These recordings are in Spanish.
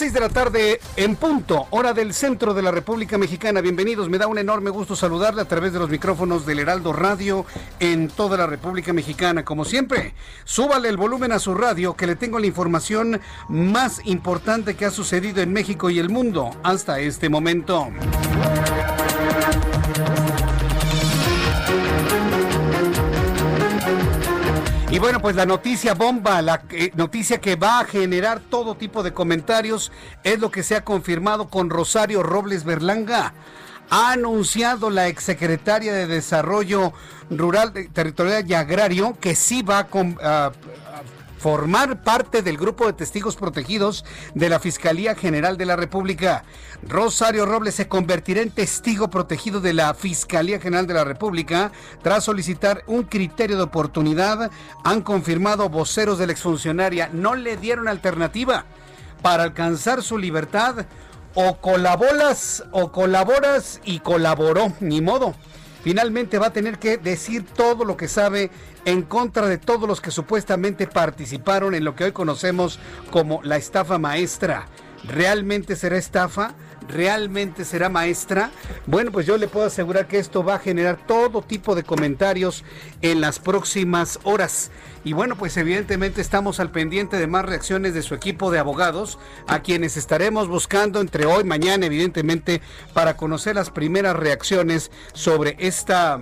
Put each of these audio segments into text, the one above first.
6 de la tarde en punto, hora del centro de la República Mexicana. Bienvenidos, me da un enorme gusto saludarle a través de los micrófonos del Heraldo Radio en toda la República Mexicana. Como siempre, súbale el volumen a su radio que le tengo la información más importante que ha sucedido en México y el mundo hasta este momento. Y bueno, pues la noticia bomba, la eh, noticia que va a generar todo tipo de comentarios es lo que se ha confirmado con Rosario Robles Berlanga. Ha anunciado la exsecretaria de Desarrollo Rural, Territorial y Agrario que sí va a, formar parte del grupo de testigos protegidos de la Fiscalía General de la República. Rosario Robles se convertirá en testigo protegido de la Fiscalía General de la República tras solicitar un criterio de oportunidad. Han confirmado voceros de la exfuncionaria. No le dieron alternativa para alcanzar su libertad. O colaboras o colaboras y colaboró, ni modo finalmente va a tener que decir todo lo que sabe en contra de todos los que supuestamente participaron en lo que hoy conocemos como la estafa maestra. ¿Realmente será estafa? ¿Realmente será maestra? Bueno, pues yo le puedo asegurar que esto va a generar todo tipo de comentarios en las próximas horas. Y bueno, pues evidentemente estamos al pendiente de más reacciones de su equipo de abogados, a quienes estaremos buscando entre hoy y mañana, evidentemente, para conocer las primeras reacciones sobre esta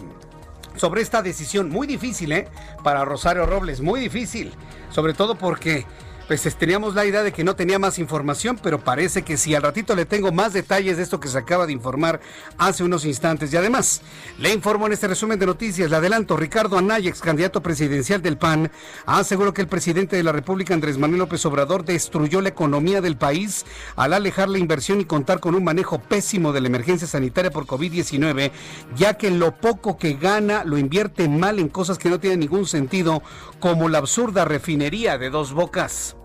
sobre esta decisión muy difícil, ¿eh? Para Rosario Robles, muy difícil, sobre todo porque pues teníamos la idea de que no tenía más información, pero parece que sí. Al ratito le tengo más detalles de esto que se acaba de informar hace unos instantes. Y además, le informo en este resumen de noticias, le adelanto, Ricardo Anaya, ex candidato presidencial del PAN, aseguró que el presidente de la República, Andrés Manuel López Obrador, destruyó la economía del país al alejar la inversión y contar con un manejo pésimo de la emergencia sanitaria por COVID-19, ya que lo poco que gana lo invierte mal en cosas que no tienen ningún sentido, como la absurda refinería de dos bocas.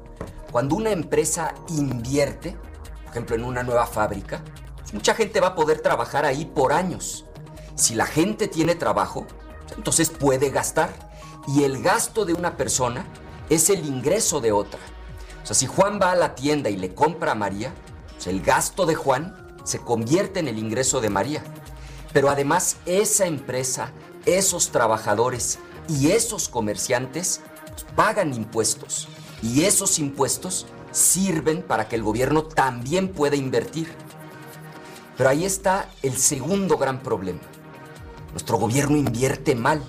Cuando una empresa invierte, por ejemplo, en una nueva fábrica, pues mucha gente va a poder trabajar ahí por años. Si la gente tiene trabajo, entonces puede gastar. Y el gasto de una persona es el ingreso de otra. O sea, si Juan va a la tienda y le compra a María, pues el gasto de Juan se convierte en el ingreso de María. Pero además esa empresa, esos trabajadores y esos comerciantes pues, pagan impuestos. Y esos impuestos sirven para que el gobierno también pueda invertir. Pero ahí está el segundo gran problema. Nuestro gobierno invierte mal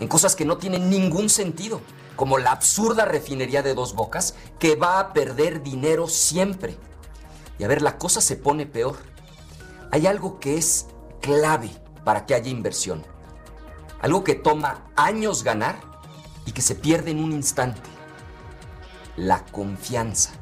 en cosas que no tienen ningún sentido, como la absurda refinería de dos bocas que va a perder dinero siempre. Y a ver, la cosa se pone peor. Hay algo que es clave para que haya inversión. Algo que toma años ganar y que se pierde en un instante la confianza.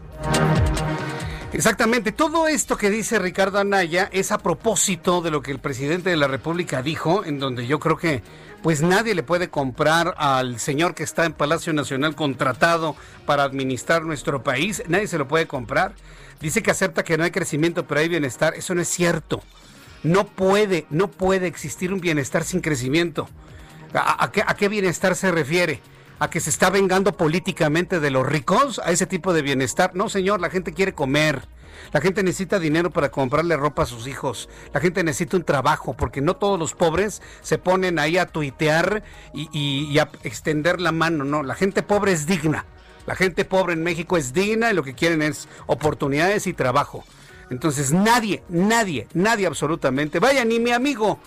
Exactamente, todo esto que dice Ricardo Anaya es a propósito de lo que el presidente de la República dijo, en donde yo creo que pues nadie le puede comprar al señor que está en Palacio Nacional contratado para administrar nuestro país, nadie se lo puede comprar. Dice que acepta que no hay crecimiento, pero hay bienestar, eso no es cierto. No puede, no puede existir un bienestar sin crecimiento. ¿A, qué, a qué bienestar se refiere? A que se está vengando políticamente de los ricos, a ese tipo de bienestar. No, señor, la gente quiere comer. La gente necesita dinero para comprarle ropa a sus hijos. La gente necesita un trabajo, porque no todos los pobres se ponen ahí a tuitear y, a extender la mano. No, la gente pobre es digna. La gente pobre en México es digna y lo que quieren es oportunidades y trabajo. Entonces nadie, nadie, nadie absolutamente, vaya, ni mi amigo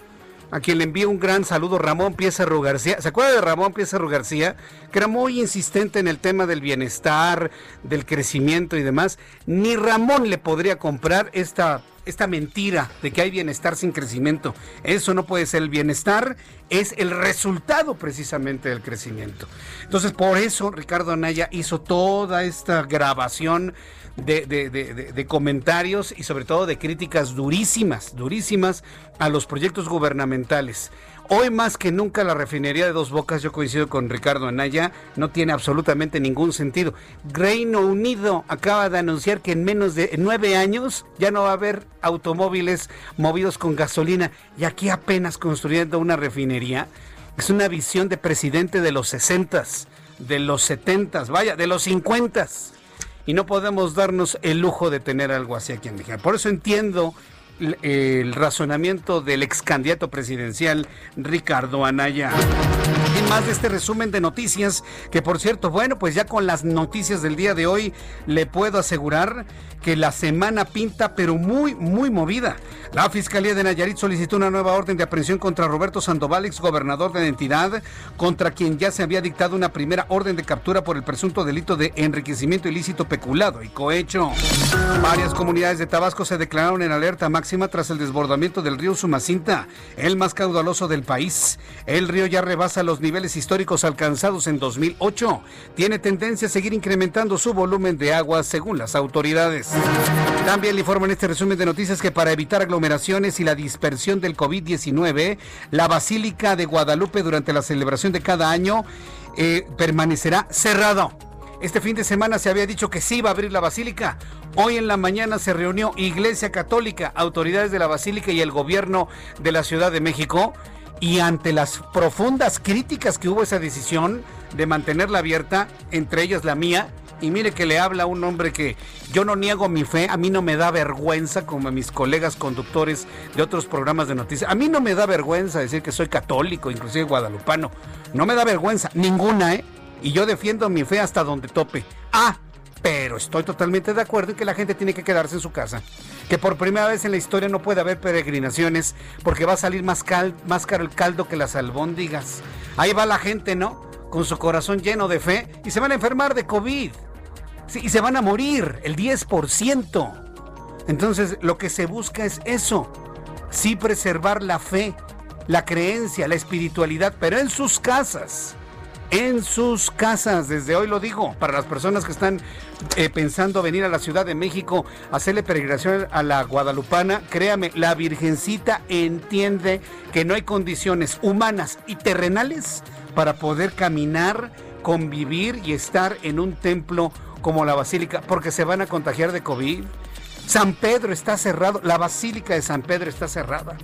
a quien le envío un gran saludo, Ramón Piezarro García. ¿Se acuerda de Ramón Piezarro García? Que era muy insistente en el tema del bienestar, del crecimiento y demás. Ni Ramón le podría comprar esta, esta mentira de que hay bienestar sin crecimiento. Eso no puede ser el bienestar, es el resultado precisamente del crecimiento. Entonces, por eso Ricardo Anaya hizo toda esta grabación de, comentarios y sobre todo de críticas durísimas, durísimas a los proyectos gubernamentales. Hoy más que nunca la refinería de Dos Bocas, yo coincido con Ricardo Anaya, no tiene absolutamente ningún sentido. Reino Unido acaba de anunciar que en menos de nueve años ya no va a haber automóviles movidos con gasolina y aquí apenas construyendo una refinería. Es una visión de presidente de los 60, de los 70, vaya, de los 50 y no podemos darnos el lujo de tener algo así aquí en México. Por eso entiendo el razonamiento del ex candidato presidencial Ricardo Anaya. Y más de este resumen de noticias, que por cierto, bueno, pues ya con las noticias del día de hoy le puedo asegurar que la semana pinta pero muy, muy movida. La Fiscalía de Nayarit solicitó una nueva orden de aprehensión contra Roberto Sandoval, ex gobernador de la entidad, contra quien ya se había dictado una primera orden de captura por el presunto delito de enriquecimiento ilícito peculado y cohecho. Varias comunidades de Tabasco se declararon en alerta tras el desbordamiento del río Sumacinta, el más caudaloso del país. El río ya rebasa los niveles históricos alcanzados en 2008. Tiene tendencia a seguir incrementando su volumen de agua según las autoridades. También le informan en este resumen de noticias que para evitar aglomeraciones y la dispersión del COVID-19, la Basílica de Guadalupe durante la celebración de cada año eh, permanecerá cerrado. Este fin de semana se había dicho que sí iba a abrir la basílica. Hoy en la mañana se reunió Iglesia Católica, autoridades de la basílica y el gobierno de la Ciudad de México. Y ante las profundas críticas que hubo esa decisión de mantenerla abierta, entre ellas la mía, y mire que le habla un hombre que yo no niego mi fe, a mí no me da vergüenza como a mis colegas conductores de otros programas de noticias. A mí no me da vergüenza decir que soy católico, inclusive guadalupano. No me da vergüenza, ninguna, ¿eh? Y yo defiendo mi fe hasta donde tope. Ah, pero estoy totalmente de acuerdo en que la gente tiene que quedarse en su casa. Que por primera vez en la historia no puede haber peregrinaciones porque va a salir más, más caro el caldo que las albóndigas. Ahí va la gente, ¿no? Con su corazón lleno de fe y se van a enfermar de COVID y se van a morir, el 10%. Entonces, lo que se busca es eso. Sí preservar la fe, la creencia, la espiritualidad, pero en sus casas. En sus casas, desde hoy lo digo, para las personas que están eh, pensando venir a la Ciudad de México a hacerle peregrinación a la Guadalupana, créame, la Virgencita entiende que no hay condiciones humanas y terrenales para poder caminar, convivir y estar en un templo como la basílica porque se van a contagiar de COVID. San Pedro está cerrado, la basílica de San Pedro está cerrada.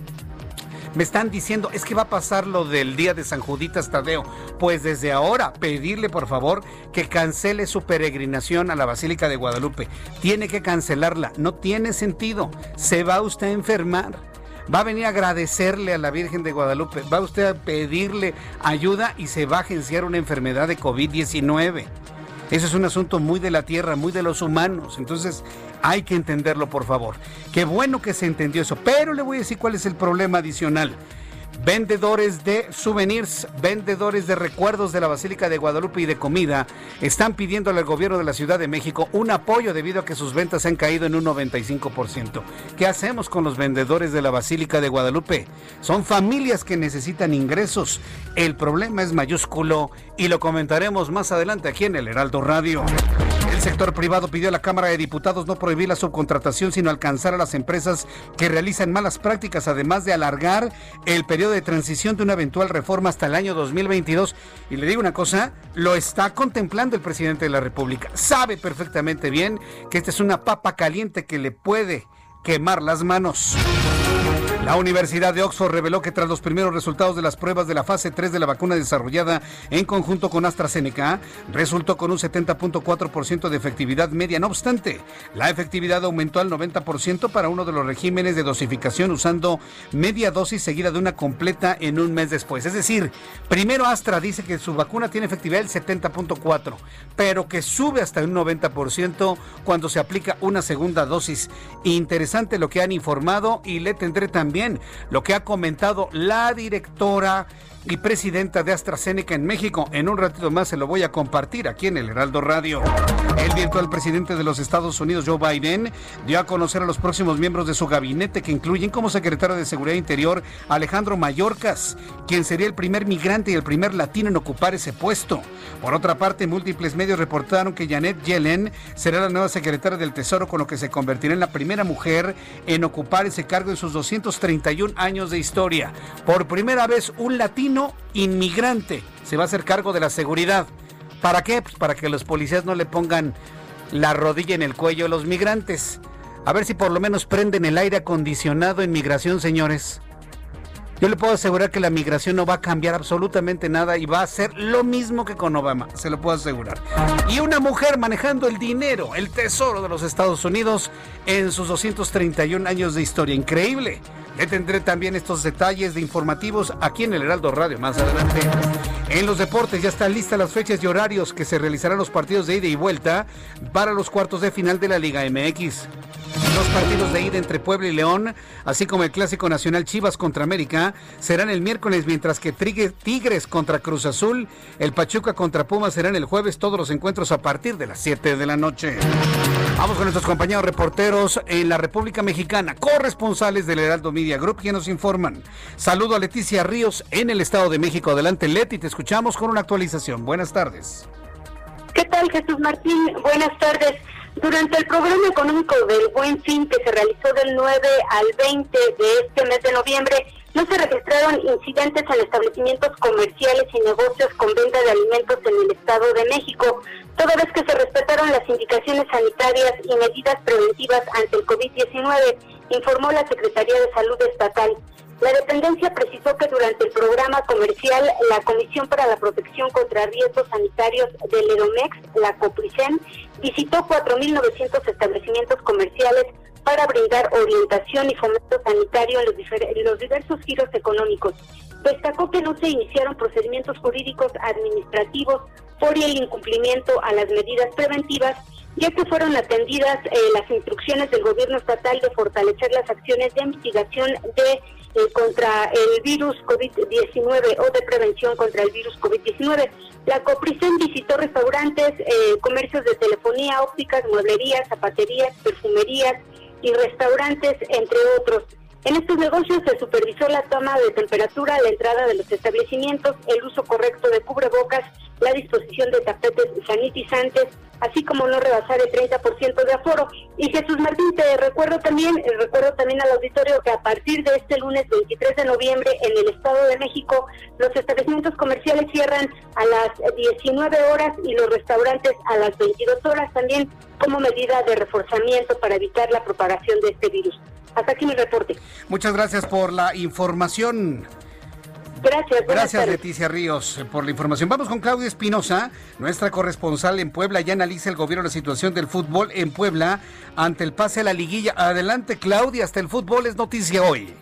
Me están diciendo, es que va a pasar lo del día de San Juditas Tadeo. Pues desde ahora, pedirle por favor que cancele su peregrinación a la Basílica de Guadalupe. Tiene que cancelarla, no tiene sentido. Se va usted a enfermar. Va a venir a agradecerle a la Virgen de Guadalupe. Va usted a pedirle ayuda y se va a agenciar una enfermedad de COVID-19. Ese es un asunto muy de la tierra, muy de los humanos. Entonces hay que entenderlo, por favor. Qué bueno que se entendió eso. Pero le voy a decir cuál es el problema adicional. Vendedores de souvenirs, vendedores de recuerdos de la Basílica de Guadalupe y de comida están pidiéndole al gobierno de la Ciudad de México un apoyo debido a que sus ventas han caído en un 95%. ¿Qué hacemos con los vendedores de la Basílica de Guadalupe? Son familias que necesitan ingresos. El problema es mayúsculo y lo comentaremos más adelante aquí en el Heraldo Radio. Sector privado pidió a la Cámara de Diputados no prohibir la subcontratación, sino alcanzar a las empresas que realizan malas prácticas, además de alargar el periodo de transición de una eventual reforma hasta el año 2022. Y le digo una cosa, lo está contemplando el presidente de la República. Sabe perfectamente bien que esta es una papa caliente que le puede quemar las manos. La Universidad de Oxford reveló que tras los primeros resultados de las pruebas de la fase 3 de la vacuna desarrollada en conjunto con AstraZeneca, resultó con un 70.4% de efectividad media. No obstante, la efectividad aumentó al 90% para uno de los regímenes de dosificación usando media dosis seguida de una completa en un mes después. Es decir, primero Astra dice que su vacuna tiene efectividad del 70.4, pero que sube hasta un 90% cuando se aplica una segunda dosis. Interesante lo que han informado y le tendré también lo que ha comentado la directora y presidenta de AstraZeneca en México. En un ratito más se lo voy a compartir aquí en el Heraldo Radio. El virtual presidente de los Estados Unidos, Joe Biden, dio a conocer a los próximos miembros de su gabinete que incluyen como secretario de Seguridad Interior Alejandro Mayorkas, quien sería el primer migrante y el primer latino en ocupar ese puesto. Por otra parte, múltiples medios reportaron que Janet Yellen será la nueva secretaria del Tesoro, con lo que se convertirá en la primera mujer en ocupar ese cargo en sus 231 años de historia. Por primera vez, un latino inmigrante se va a hacer cargo de la seguridad. ¿Para qué? Pues para que los policías no le pongan la rodilla en el cuello a los migrantes. A ver si por lo menos prenden el aire acondicionado en migración, señores. Yo le puedo asegurar que la migración no va a cambiar absolutamente nada y va a ser lo mismo que con Obama, se lo puedo asegurar. Y una mujer manejando el dinero, el tesoro de los Estados Unidos en sus 231 años de historia. Increíble. Le tendré también estos detalles de informativos aquí en el Heraldo Radio más adelante. En los deportes ya están listas las fechas y horarios que se realizarán los partidos de ida y vuelta para los cuartos de final de la Liga MX. Los partidos de ida entre Puebla y León, así como el Clásico Nacional Chivas contra América, serán el miércoles, mientras que Tigres contra Cruz Azul, el Pachuca contra Pumas serán el jueves, todos los encuentros a partir de las 7 de la noche. Vamos con nuestros compañeros reporteros en la República Mexicana, corresponsales del Heraldo Media Group, que nos informan. Saludo a Leticia Ríos en el Estado de México. Adelante, Leti, te escuchamos con una actualización. Buenas tardes. ¿Qué tal, Jesús Martín? Buenas tardes. Durante el programa económico del Buen Fin que se realizó del 9 al 20 de este mes de noviembre, no se registraron incidentes en establecimientos comerciales y negocios con venta de alimentos en el Estado de México, toda vez que se respetaron las indicaciones sanitarias y medidas preventivas ante el COVID-19, informó la Secretaría de Salud Estatal. La dependencia precisó que durante el programa comercial, la Comisión para la Protección contra Riesgos Sanitarios del EDOMEX, la COPRICEN, visitó 4.900 establecimientos comerciales para brindar orientación y fomento sanitario en los, los diversos giros económicos. Destacó que no se iniciaron procedimientos jurídicos administrativos por el incumplimiento a las medidas preventivas ya que fueron atendidas eh, las instrucciones del gobierno estatal de fortalecer las acciones de mitigación de eh, contra el virus COVID-19 o de prevención contra el virus COVID-19. La Copricen visitó restaurantes, eh, comercios de telefonía, ópticas, mueblerías, zapaterías, perfumerías y restaurantes, entre otros. En estos negocios se supervisó la toma de temperatura la entrada de los establecimientos, el uso correcto de cubrebocas, la disposición de tapetes sanitizantes, así como no rebasar el 30% de aforo. Y Jesús Martín, te recuerdo también, eh, recuerdo también al auditorio que a partir de este lunes 23 de noviembre en el Estado de México, los establecimientos comerciales cierran a las 19 horas y los restaurantes a las 22 horas también como medida de reforzamiento para evitar la propagación de este virus. Hasta aquí mi reporte. Muchas gracias por la información. Gracias. Gracias, Leticia Ríos, por la información. Vamos con Claudia Espinosa, nuestra corresponsal en Puebla. Ya analiza el gobierno la situación del fútbol en Puebla ante el pase a la liguilla. Adelante, Claudia, hasta el fútbol es noticia hoy.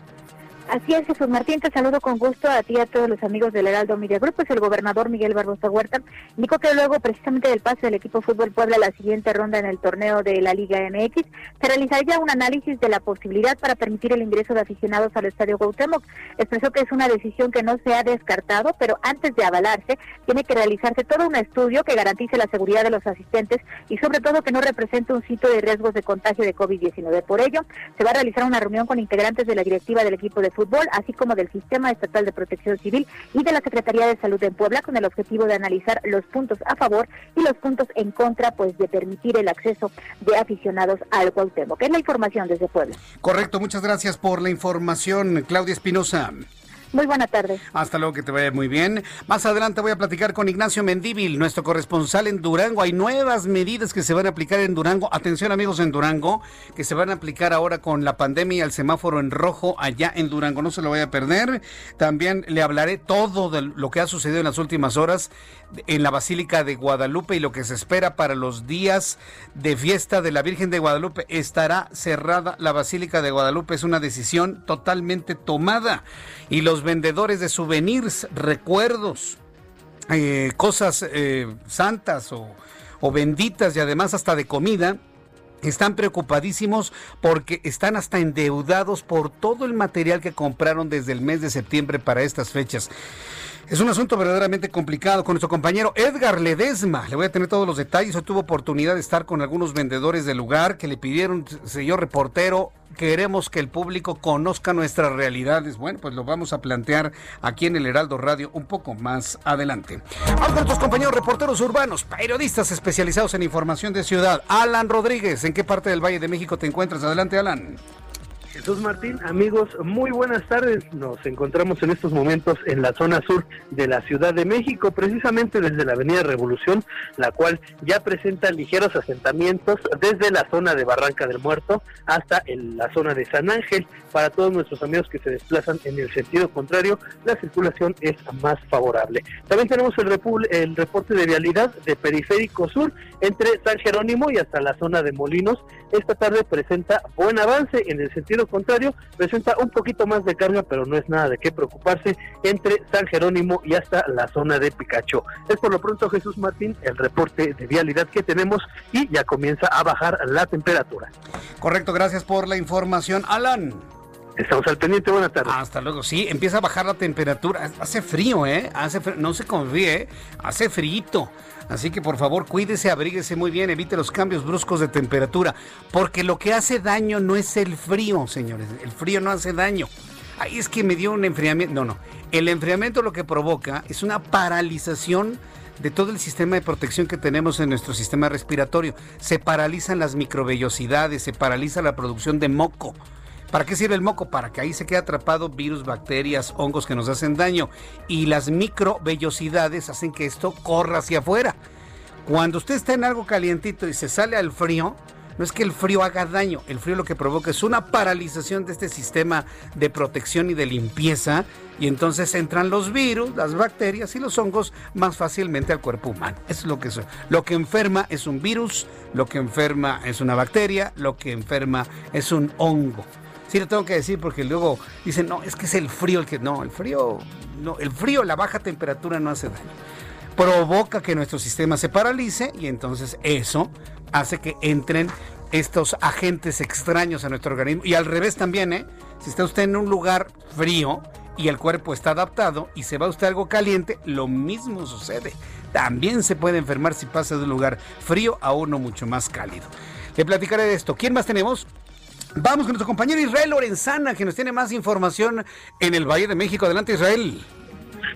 Así es, Jesús Martín, te saludo con gusto a ti y a todos los amigos del Heraldo Media Group. Pues el gobernador Miguel Barbosa Huerta indicó que luego precisamente del pase del equipo Fútbol Puebla a la siguiente ronda en el torneo de la Liga MX, se realizaría un análisis de la posibilidad para permitir el ingreso de aficionados al Estadio Cuauhtémoc. Expresó que es una decisión que no se ha descartado, pero antes de avalarse, tiene que realizarse todo un estudio que garantice la seguridad de los asistentes y sobre todo que no represente un sitio de riesgos de contagio de COVID-19. Por ello, se va a realizar una reunión con integrantes de la directiva del equipo de fútbol fútbol, así como del Sistema Estatal de Protección Civil y de la Secretaría de Salud en Puebla, con el objetivo de analizar los puntos a favor y los puntos en contra, pues de permitir el acceso de aficionados al que Es la información desde Puebla. Correcto, muchas gracias por la información, Claudia Espinosa. Muy buena tarde. Hasta luego, que te vaya muy bien. Más adelante voy a platicar con Ignacio Mendíbil, nuestro corresponsal en Durango. Hay nuevas medidas que se van a aplicar en Durango. Atención amigos en Durango, que se van a aplicar ahora con la pandemia el semáforo en rojo allá en Durango. No se lo vaya a perder. También le hablaré todo de lo que ha sucedido en las últimas horas en la Basílica de Guadalupe y lo que se espera para los días de fiesta de la Virgen de Guadalupe. Estará cerrada la Basílica de Guadalupe. Es una decisión totalmente tomada. Y los vendedores de souvenirs, recuerdos, eh, cosas eh, santas o, o benditas y además hasta de comida, están preocupadísimos porque están hasta endeudados por todo el material que compraron desde el mes de septiembre para estas fechas. Es un asunto verdaderamente complicado con nuestro compañero Edgar Ledesma. Le voy a tener todos los detalles. Hoy tuvo oportunidad de estar con algunos vendedores del lugar que le pidieron, señor reportero, queremos que el público conozca nuestras realidades. Bueno, pues lo vamos a plantear aquí en el Heraldo Radio un poco más adelante. Vamos nuestros compañeros reporteros urbanos, periodistas especializados en información de ciudad. Alan Rodríguez, ¿en qué parte del Valle de México te encuentras? Adelante, Alan. Jesús Martín, amigos, muy buenas tardes. Nos encontramos en estos momentos en la zona sur de la Ciudad de México, precisamente desde la Avenida Revolución, la cual ya presenta ligeros asentamientos desde la zona de Barranca del Muerto hasta en la zona de San Ángel. Para todos nuestros amigos que se desplazan en el sentido contrario, la circulación es más favorable. También tenemos el, el reporte de vialidad de Periférico Sur entre San Jerónimo y hasta la zona de Molinos. Esta tarde presenta buen avance en el sentido contrario, presenta un poquito más de carga, pero no es nada de qué preocuparse entre San Jerónimo y hasta la zona de Picacho. Es por lo pronto, Jesús Martín, el reporte de vialidad que tenemos y ya comienza a bajar la temperatura. Correcto, gracias por la información, Alan. Estamos al pendiente, buenas tardes. Hasta luego, sí, empieza a bajar la temperatura. Hace frío, ¿eh? Hace no se confíe, ¿eh? hace frío. Así que por favor cuídese, abríguese muy bien, evite los cambios bruscos de temperatura, porque lo que hace daño no es el frío, señores, el frío no hace daño. Ahí es que me dio un enfriamiento, no, no, el enfriamiento lo que provoca es una paralización de todo el sistema de protección que tenemos en nuestro sistema respiratorio. Se paralizan las microvellosidades, se paraliza la producción de moco. ¿Para qué sirve el moco? Para que ahí se quede atrapado virus, bacterias, hongos que nos hacen daño. Y las microvellosidades hacen que esto corra hacia afuera. Cuando usted está en algo calientito y se sale al frío, no es que el frío haga daño, el frío lo que provoca es una paralización de este sistema de protección y de limpieza y entonces entran los virus, las bacterias y los hongos más fácilmente al cuerpo humano. Eso es lo que es. Lo que enferma es un virus, lo que enferma es una bacteria, lo que enferma es un hongo. Sí lo tengo que decir porque luego dicen, no, es que es el frío el que... No, el frío, no, el frío, la baja temperatura no hace daño. Provoca que nuestro sistema se paralice y entonces eso hace que entren estos agentes extraños a nuestro organismo. Y al revés también, ¿eh? Si está usted en un lugar frío y el cuerpo está adaptado y se va usted algo caliente, lo mismo sucede. También se puede enfermar si pasa de un lugar frío a uno mucho más cálido. Le platicaré de esto. ¿Quién más tenemos? Vamos con nuestro compañero Israel Lorenzana, que nos tiene más información en el Valle de México. Adelante, Israel.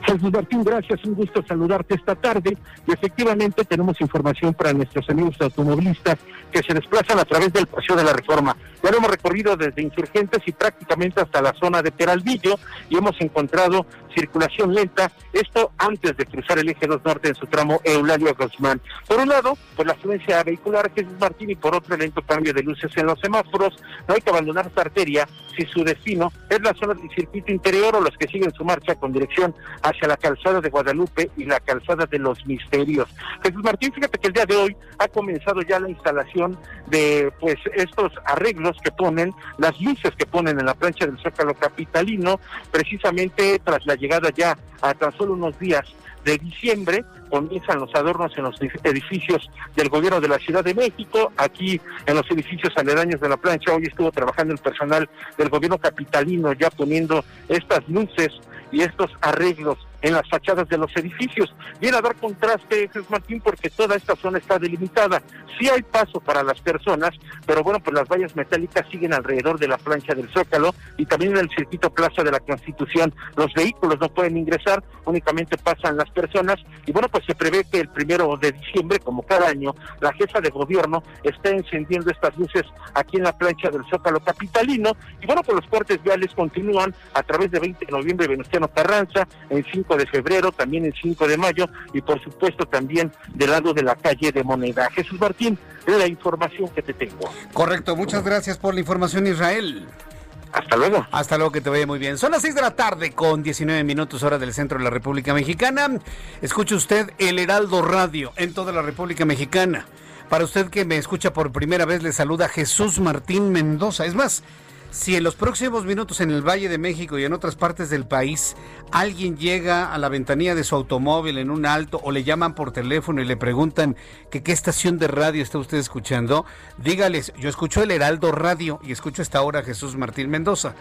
Jesús Martín, gracias, un gusto saludarte esta tarde. Y efectivamente tenemos información para nuestros amigos automovilistas que se desplazan a través del Paseo de la Reforma. Ya lo hemos recorrido desde Insurgentes y prácticamente hasta la zona de Peralvillo y hemos encontrado circulación lenta, esto antes de cruzar el eje 2 norte en su tramo Eulalio Guzmán. Por un lado, pues la afluencia vehicular Jesús Martín y por otro lento cambio de luces en los semáforos. No hay que abandonar esta arteria si su destino es la zona del circuito interior o los que siguen su marcha con dirección hacia la calzada de Guadalupe y la calzada de los Misterios. Jesús Martín, fíjate que el día de hoy ha comenzado ya la instalación de pues estos arreglos que ponen, las luces que ponen en la plancha del Zócalo Capitalino, precisamente tras la llegada ya a tan solo unos días de diciembre comienzan los adornos en los edificios del gobierno de la Ciudad de México, aquí en los edificios aledaños de la plancha, hoy estuvo trabajando el personal del gobierno capitalino ya poniendo estas luces y estos arreglos en las fachadas de los edificios. Viene a dar contraste, Jesús Martín, porque toda esta zona está delimitada. Sí hay paso para las personas, pero bueno, pues las vallas metálicas siguen alrededor de la plancha del Zócalo y también en el circuito Plaza de la Constitución. Los vehículos no pueden ingresar, únicamente pasan las personas y bueno, pues se prevé que el primero de diciembre, como cada año, la jefa de gobierno está encendiendo estas luces aquí en la plancha del Zócalo capitalino y bueno, pues los cortes viales continúan a través de 20 de noviembre Venustiano Carranza, en 5 de febrero, también en 5 de mayo y por supuesto también del lado de la calle de Moneda. Jesús Martín, la información que te tengo. Correcto, muchas gracias por la información Israel. Hasta luego. Hasta luego, que te vaya muy bien. Son las 6 de la tarde con 19 minutos hora del centro de la República Mexicana. Escuche usted el Heraldo Radio en toda la República Mexicana. Para usted que me escucha por primera vez, le saluda Jesús Martín Mendoza. Es más, si en los próximos minutos en el Valle de México y en otras partes del país alguien llega a la ventanilla de su automóvil en un alto o le llaman por teléfono y le preguntan que qué estación de radio está usted escuchando, dígales, yo escucho el Heraldo Radio y escucho esta hora Jesús Martín Mendoza.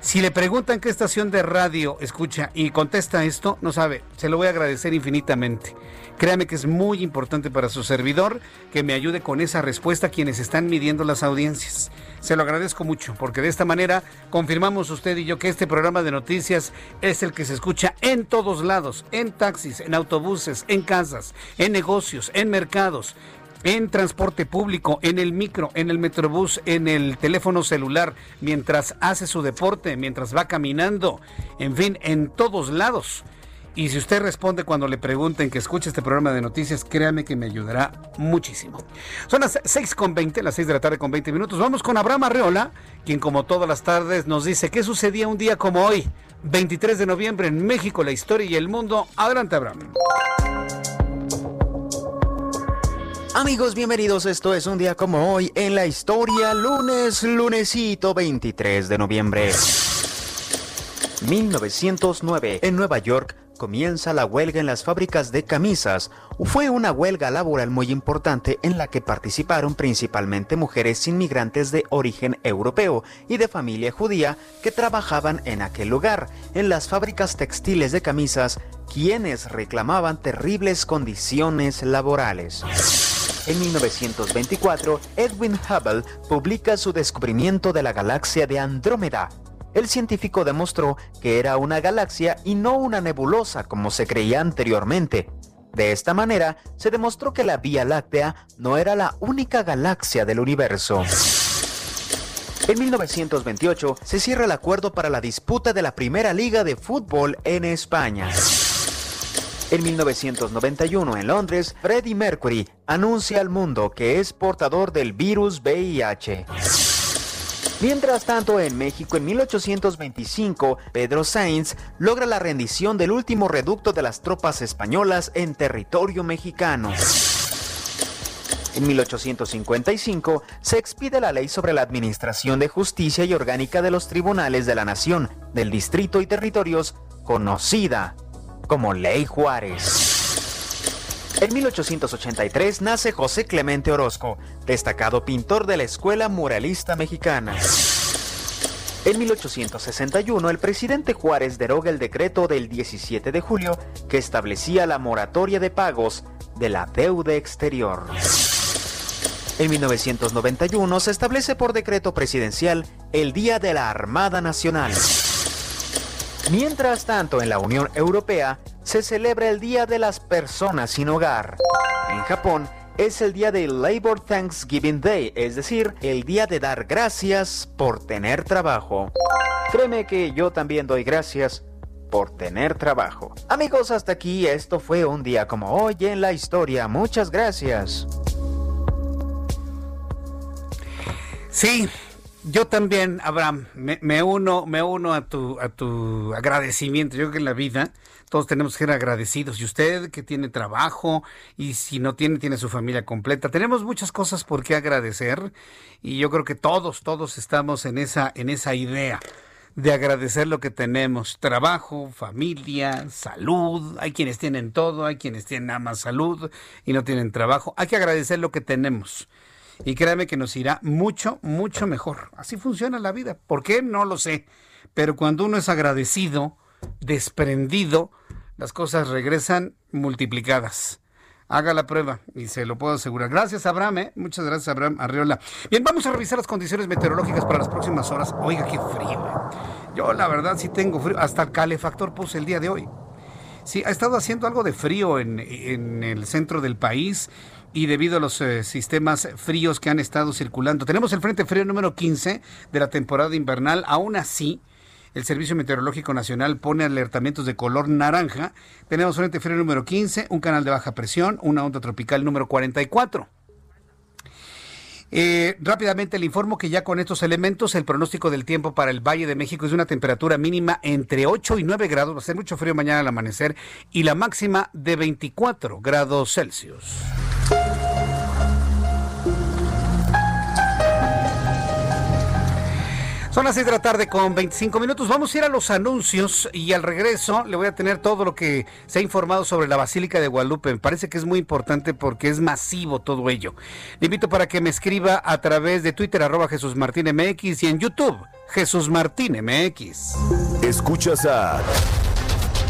Si le preguntan qué estación de radio escucha y contesta esto, no sabe, se lo voy a agradecer infinitamente. Créame que es muy importante para su servidor que me ayude con esa respuesta a quienes están midiendo las audiencias. Se lo agradezco mucho porque de esta manera confirmamos usted y yo que este programa de noticias es el que se escucha en todos lados, en taxis, en autobuses, en casas, en negocios, en mercados, en transporte público, en el micro, en el metrobús, en el teléfono celular, mientras hace su deporte, mientras va caminando, en fin, en todos lados. Y si usted responde cuando le pregunten que escuche este programa de noticias, créame que me ayudará muchísimo. Son las 6 con 20, las 6 de la tarde con 20 minutos. Vamos con Abraham Arreola, quien como todas las tardes nos dice qué sucedía un día como hoy, 23 de noviembre en México, la historia y el mundo. Adelante, Abraham. Amigos, bienvenidos. Esto es un día como hoy en la historia, lunes, lunesito 23 de noviembre. 1909, en Nueva York, comienza la huelga en las fábricas de camisas. Fue una huelga laboral muy importante en la que participaron principalmente mujeres inmigrantes de origen europeo y de familia judía que trabajaban en aquel lugar, en las fábricas textiles de camisas, quienes reclamaban terribles condiciones laborales. En 1924, Edwin Hubble publica su descubrimiento de la galaxia de Andrómeda, el científico demostró que era una galaxia y no una nebulosa como se creía anteriormente. De esta manera, se demostró que la Vía Láctea no era la única galaxia del universo. En 1928 se cierra el acuerdo para la disputa de la primera liga de fútbol en España. En 1991 en Londres, Freddie Mercury anuncia al mundo que es portador del virus VIH. Mientras tanto, en México en 1825, Pedro Sainz logra la rendición del último reducto de las tropas españolas en territorio mexicano. En 1855 se expide la ley sobre la administración de justicia y orgánica de los tribunales de la nación, del distrito y territorios, conocida como Ley Juárez. En 1883 nace José Clemente Orozco, destacado pintor de la Escuela Muralista Mexicana. En 1861, el presidente Juárez deroga el decreto del 17 de julio que establecía la moratoria de pagos de la deuda exterior. En 1991 se establece por decreto presidencial el Día de la Armada Nacional. Mientras tanto, en la Unión Europea se celebra el Día de las Personas sin Hogar. En Japón es el día de Labor Thanksgiving Day, es decir, el día de dar gracias por tener trabajo. Créeme que yo también doy gracias por tener trabajo. Amigos, hasta aquí esto fue un día como hoy en la historia. Muchas gracias. Sí, yo también, Abraham, me, uno, me uno a tu, a tu agradecimiento. Yo creo que en la vida todos tenemos que ser agradecidos. Y usted que tiene trabajo y si no tiene, tiene su familia completa. Tenemos muchas cosas por qué agradecer y yo creo que todos, todos estamos en esa, en esa idea de agradecer lo que tenemos. Trabajo, familia, salud. Hay quienes tienen todo, hay quienes tienen nada más salud y no tienen trabajo. Hay que agradecer lo que tenemos. Y créame que nos irá mucho, mucho mejor. Así funciona la vida. ¿Por qué? No lo sé. Pero cuando uno es agradecido, desprendido, las cosas regresan multiplicadas. Haga la prueba y se lo puedo asegurar. Gracias, Abraham. ¿eh? Muchas gracias, Abraham Arriola. Bien, vamos a revisar las condiciones meteorológicas para las próximas horas. Oiga, qué frío. Yo, la verdad, sí tengo frío. Hasta el calefactor puse el día de hoy. Sí, ha estado haciendo algo de frío en, el centro del país y debido a los eh, sistemas fríos que han estado circulando. Tenemos el Frente Frío número 15 de la temporada invernal. Aún así, el Servicio Meteorológico Nacional pone alertamientos de color naranja. Tenemos Frente Frío número 15, un canal de baja presión, una onda tropical número 44. Eh, rápidamente le informo que ya con estos elementos el pronóstico del tiempo para el Valle de México es una temperatura mínima entre 8 y 9 grados, va a ser mucho frío mañana al amanecer, y la máxima de 24 grados Celsius. Son las 6 de la tarde con 25 minutos. Vamos a ir a los anuncios y al regreso le voy a tener todo lo que se ha informado sobre la Basílica de Guadalupe. Me parece que es muy importante porque es masivo todo ello. Le invito para que me escriba a través de Twitter arroba Jesús Martín MX y en YouTube Jesús Martín MX. Escuchas a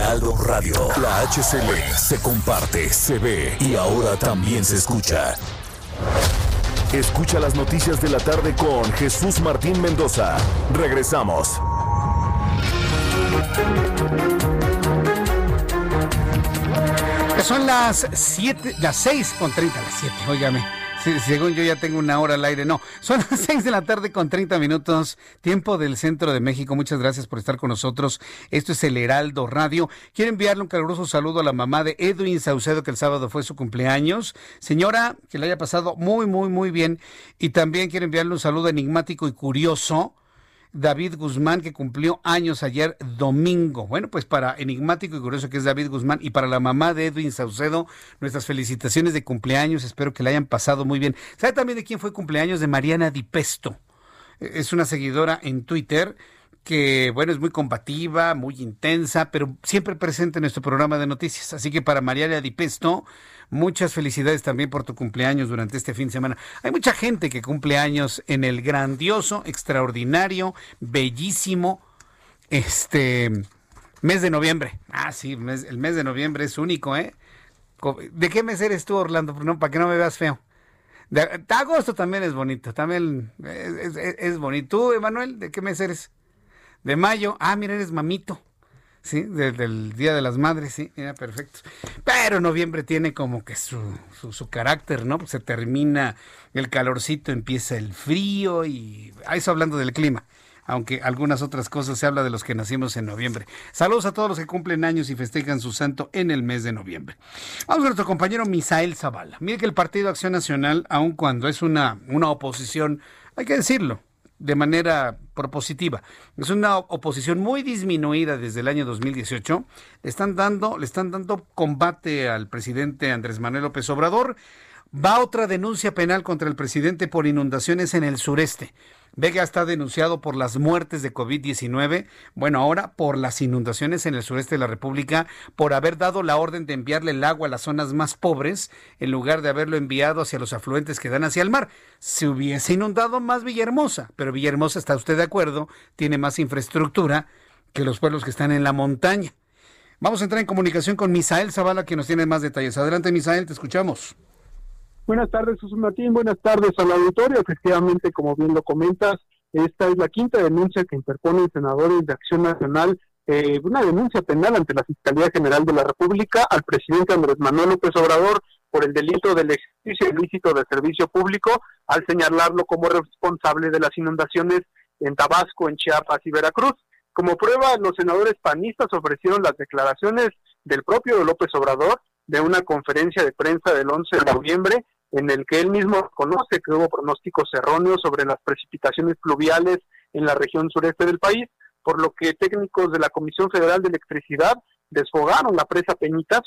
Heraldo Radio. La HCL se comparte, se ve y ahora también se escucha. Escucha las noticias de la tarde con Jesús Martín Mendoza. Regresamos. Son las 7, las 6 con 30, las 7, óigame según yo ya tengo una hora al aire. No, son las 6 de la tarde con 30 minutos, tiempo del centro de México. Muchas gracias por estar con nosotros. Esto es el Heraldo Radio. Quiero enviarle un caluroso saludo a la mamá de Edwin Saucedo, que el sábado fue su cumpleaños. Señora, que le haya pasado muy, muy, muy bien. Y también quiero enviarle un saludo enigmático y curioso David Guzmán, que cumplió años ayer domingo. Bueno, pues para enigmático y curioso que es David Guzmán y para la mamá de Edwin Saucedo, nuestras felicitaciones de cumpleaños. Espero que la hayan pasado muy bien. ¿Sabe también de quién fue cumpleaños? De Mariana Di Pesto. Es una seguidora en Twitter que, bueno, es muy combativa, muy intensa, pero siempre presente en nuestro programa de noticias. Así que para Mariana Di Pesto, Muchas felicidades también por tu cumpleaños durante este fin de semana. Hay mucha gente que cumple años en el grandioso, extraordinario, bellísimo, este mes de noviembre. Ah, sí, el mes de noviembre es único, ¿eh? ¿De qué mes eres tú, Orlando? No, para que no me veas feo. De, agosto también es bonito, también es, es bonito. ¿Tú, Emanuel, de qué mes eres? De mayo. Ah, mira, eres mamito. Sí, desde el Día de las Madres, sí, era perfecto. Pero noviembre tiene como que su, su, carácter, ¿no? Se termina el calorcito, empieza el frío y... A eso hablando del clima aunque algunas otras cosas se habla de los que nacimos en noviembre. Saludos a todos los que cumplen años y festejan su santo en el mes de noviembre. Vamos a nuestro compañero Misael Zavala. Mire que el Partido Acción Nacional, aun cuando es una, una oposición, hay que decirlo, de manera propositiva. Es una oposición muy disminuida desde el año 2018. Le están dando, le están dando combate al presidente Andrés Manuel López Obrador. Va otra denuncia penal contra el presidente por inundaciones en el sureste. Vega está denunciado por las muertes de COVID-19, bueno, ahora por las inundaciones en el sureste de la República, por haber dado la orden de enviarle el agua a las zonas más pobres, en lugar de haberlo enviado hacia los afluentes que dan hacia el mar. Se hubiese inundado más Villahermosa, pero Villahermosa, está usted de acuerdo, tiene más infraestructura que los pueblos que están en la montaña. Vamos a entrar en comunicación con Misael Zavala, que nos tiene más detalles. Adelante, Misael, te escuchamos. Buenas tardes, Jesús Martín. Buenas tardes al auditorio. Efectivamente, como bien lo comentas, esta es la quinta denuncia que interponen senadores de Acción Nacional, eh, una denuncia penal ante la Fiscalía General de la República al presidente Andrés Manuel López Obrador por el delito del ejercicio ilícito de servicio público al señalarlo como responsable de las inundaciones en Tabasco, en Chiapas y Veracruz. Como prueba, los senadores panistas ofrecieron las declaraciones del propio López Obrador de una conferencia de prensa del 11 de noviembre en el que él mismo conoce que hubo pronósticos erróneos sobre las precipitaciones pluviales en la región sureste del país, por lo que técnicos de la Comisión Federal de Electricidad desfogaron la presa Peñitas,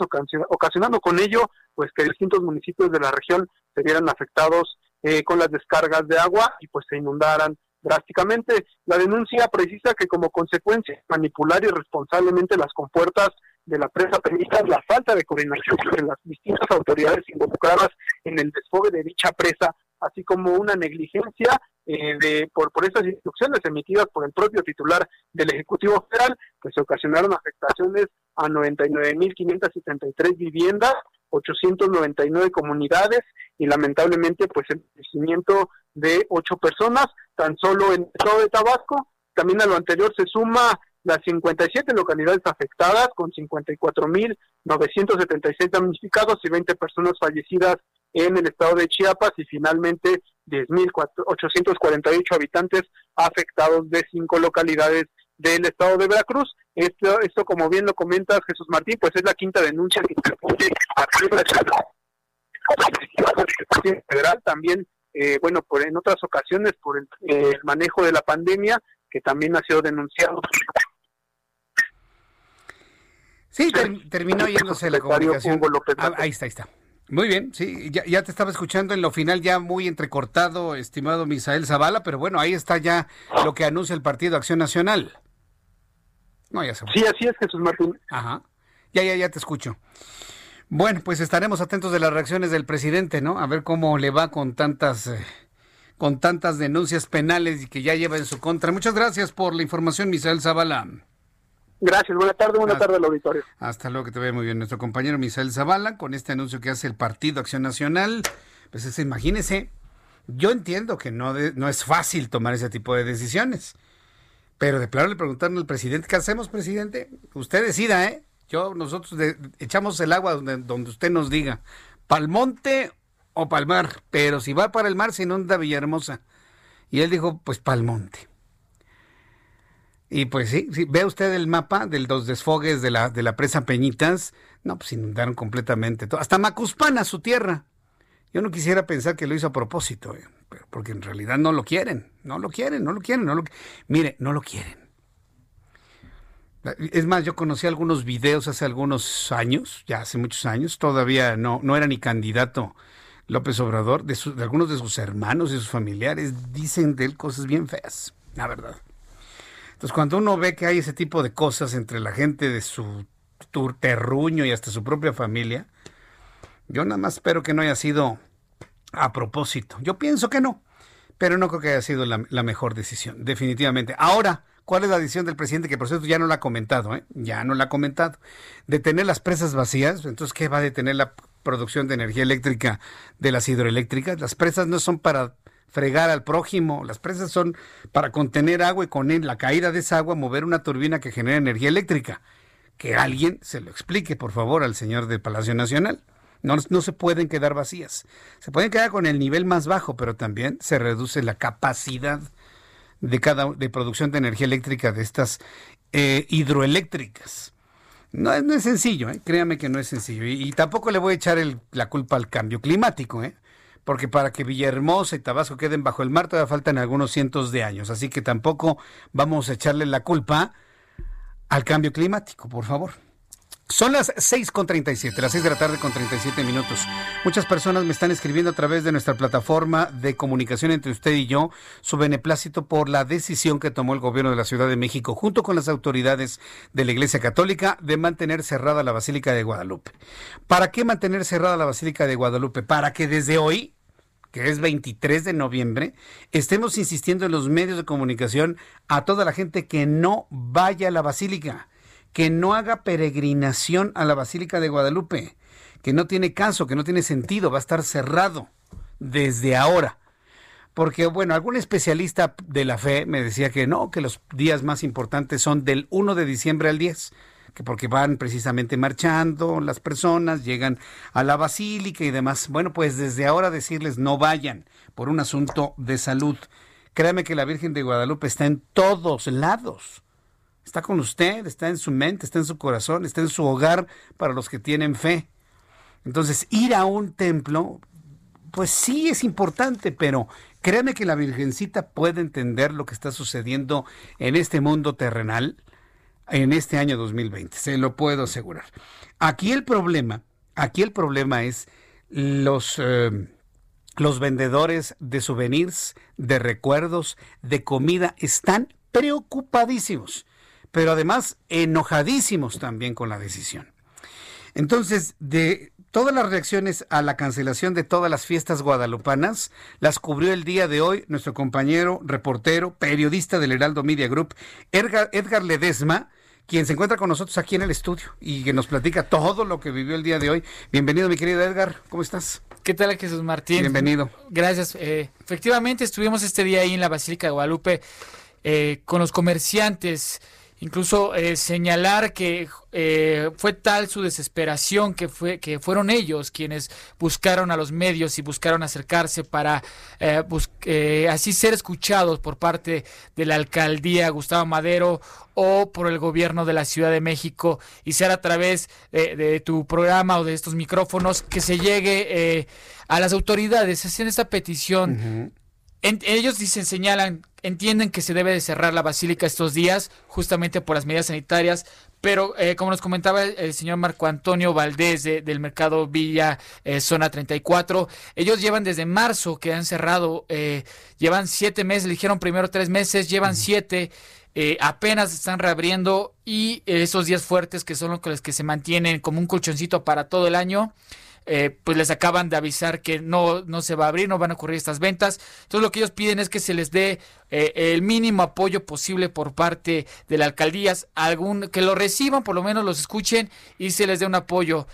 ocasionando con ello pues que distintos municipios de la región se vieran afectados eh, con las descargas de agua y pues se inundaran drásticamente. La denuncia precisa que como consecuencia manipular irresponsablemente las compuertas de la presa Peñitas, la falta de coordinación entre las distintas autoridades involucradas en el desfogue de dicha presa, así como una negligencia eh, de por, por estas instrucciones emitidas por el propio titular del Ejecutivo Federal, pues se ocasionaron afectaciones a 99.573 viviendas, 899 comunidades y lamentablemente pues el crecimiento de ocho personas, tan solo en el estado de Tabasco. También a lo anterior se suma las 57 localidades afectadas con 54.976 damnificados y 20 personas fallecidas en el estado de Chiapas y finalmente 10.848 habitantes afectados de cinco localidades del estado de Veracruz. Esto, esto como bien lo comentas Jesús Martín, pues es la quinta denuncia que se federal también, eh, bueno, por en otras ocasiones por el, el manejo de la pandemia que también ha sido denunciado Sí, terminó yéndose la comunicación. Ah, ahí está, ahí está. Muy bien, sí, ya, te estaba escuchando en lo final ya muy entrecortado, estimado Misael Zavala, pero bueno, ahí está ya lo que anuncia el Partido Acción Nacional. No, ya se Sí, así es, Jesús Martín. Ajá. Ya, ya, ya te escucho. Bueno, pues estaremos atentos de las reacciones del presidente, ¿no? A ver cómo le va con tantas eh, con tantas denuncias penales y que ya lleva en su contra. Muchas gracias por la información, Misael Zavala. Gracias, buena tarde, buena tarde al auditorio. Hasta luego, que te vea muy bien. Nuestro compañero Misael Zavala, con este anuncio que hace el Partido Acción Nacional, pues es, imagínese, yo entiendo que no, no es fácil tomar ese tipo de decisiones, pero de plano le preguntaron al presidente, ¿qué hacemos, presidente? Usted decida, ¿eh? Yo, nosotros echamos el agua donde, donde usted nos diga, pa'l monte o pa'l mar, pero si va para el mar se inunda Villahermosa. Y él dijo, pues pa'l monte. Y pues sí, sí, ve usted el mapa de los desfogues de la, de la presa Peñitas, no, pues inundaron completamente todo. Hasta Macuspana, su tierra. Yo no quisiera pensar que lo hizo a propósito, eh, porque en realidad no lo quieren, no lo quieren, no lo quieren, no lo Mire, no lo quieren. Es más, yo conocí algunos videos hace algunos años, ya hace muchos años, todavía no, no era ni candidato López Obrador, de, de algunos de sus hermanos y sus familiares dicen de él cosas bien feas, la verdad. Entonces, cuando uno ve que hay ese tipo de cosas entre la gente de su terruño y hasta su propia familia, yo nada más espero que no haya sido a propósito. Yo pienso que no, pero no creo que haya sido la, mejor decisión, definitivamente. Ahora, ¿cuál es la decisión del presidente? Que por cierto ya no la ha comentado, ¿eh? Ya no la ha comentado. Detener las presas vacías, entonces, ¿qué va a detener la producción de energía eléctrica de las hidroeléctricas? Las presas no son para fregar al prójimo. Las presas son para contener agua y con la caída de esa agua mover una turbina que genera energía eléctrica. Que alguien se lo explique, por favor, al señor del Palacio Nacional. No, no se pueden quedar vacías. Se pueden quedar con el nivel más bajo, pero también se reduce la capacidad de cada de producción de energía eléctrica de estas eh, hidroeléctricas. No, es sencillo, ¿eh? créame que no es sencillo. Y, tampoco le voy a echar la culpa al cambio climático. ¿eh? Porque para que Villahermosa y Tabasco queden bajo el mar todavía faltan algunos cientos de años. Así que tampoco vamos a echarle la culpa al cambio climático, por favor. Son las 6.37, las 6 de la tarde con 37 minutos. Muchas personas me están escribiendo a través de nuestra plataforma de comunicación entre usted y yo su beneplácito por la decisión que tomó el gobierno de la Ciudad de México junto con las autoridades de la Iglesia Católica de mantener cerrada la Basílica de Guadalupe. ¿Para qué mantener cerrada la Basílica de Guadalupe? Para que desde hoy que es 23 de noviembre, estemos insistiendo en los medios de comunicación a toda la gente que no vaya a la basílica, que no haga peregrinación a la Basílica de Guadalupe, que no tiene caso, que no tiene sentido, va a estar cerrado desde ahora. Porque, bueno, algún especialista de la fe me decía que no, que los días más importantes son del 1 de diciembre al 10 que porque van precisamente marchando las personas, llegan a la basílica y demás. Bueno, pues desde ahora decirles no vayan por un asunto de salud. Créame que la Virgen de Guadalupe está en todos lados. Está con usted, está en su mente, está en su corazón, está en su hogar para los que tienen fe. Entonces, ir a un templo, pues sí es importante, pero créame que la Virgencita puede entender lo que está sucediendo en este mundo terrenal en este año 2020, se lo puedo asegurar. Aquí el problema, aquí el problema es los, eh, los vendedores de souvenirs, de recuerdos, de comida, están preocupadísimos, pero además enojadísimos también con la decisión. Entonces, de todas las reacciones a la cancelación de todas las fiestas guadalupanas, las cubrió el día de hoy nuestro compañero, reportero, periodista del Heraldo Media Group, Edgar, Edgar Ledesma, quien se encuentra con nosotros aquí en el estudio y que nos platica todo lo que vivió el día de hoy. Bienvenido, mi querido Edgar, ¿cómo estás? ¿Qué tal, Jesús Martín? Bienvenido. Gracias. Eh, efectivamente, estuvimos este día ahí en la Basílica de Guadalupe eh, con los comerciantes incluso eh, señalar que eh, fue tal su desesperación que fue que fueron ellos quienes buscaron a los medios y buscaron acercarse para eh, así ser escuchados por parte de la alcaldía Gustavo Madero o por el gobierno de la Ciudad de México y ser a través de, tu programa o de estos micrófonos que se llegue a las autoridades. Hacen esta petición ellos dicen, señalan, entienden que se debe de cerrar la basílica estos días, justamente por las medidas sanitarias, pero eh, como nos comentaba el, señor Marco Antonio Valdés del Mercado Villa eh, Zona 34, ellos llevan desde marzo que han cerrado, eh, llevan siete meses, le dijeron primero tres meses, llevan siete. apenas están reabriendo y esos días fuertes que son los que se mantienen como un colchoncito para todo el año, eh, pues les acaban de avisar que no, no se va a abrir, no van a ocurrir estas ventas. Entonces lo que ellos piden es que se les dé eh, el mínimo apoyo posible por parte de la alcaldía, algún, que lo reciban, por lo menos los escuchen y se les dé un apoyo.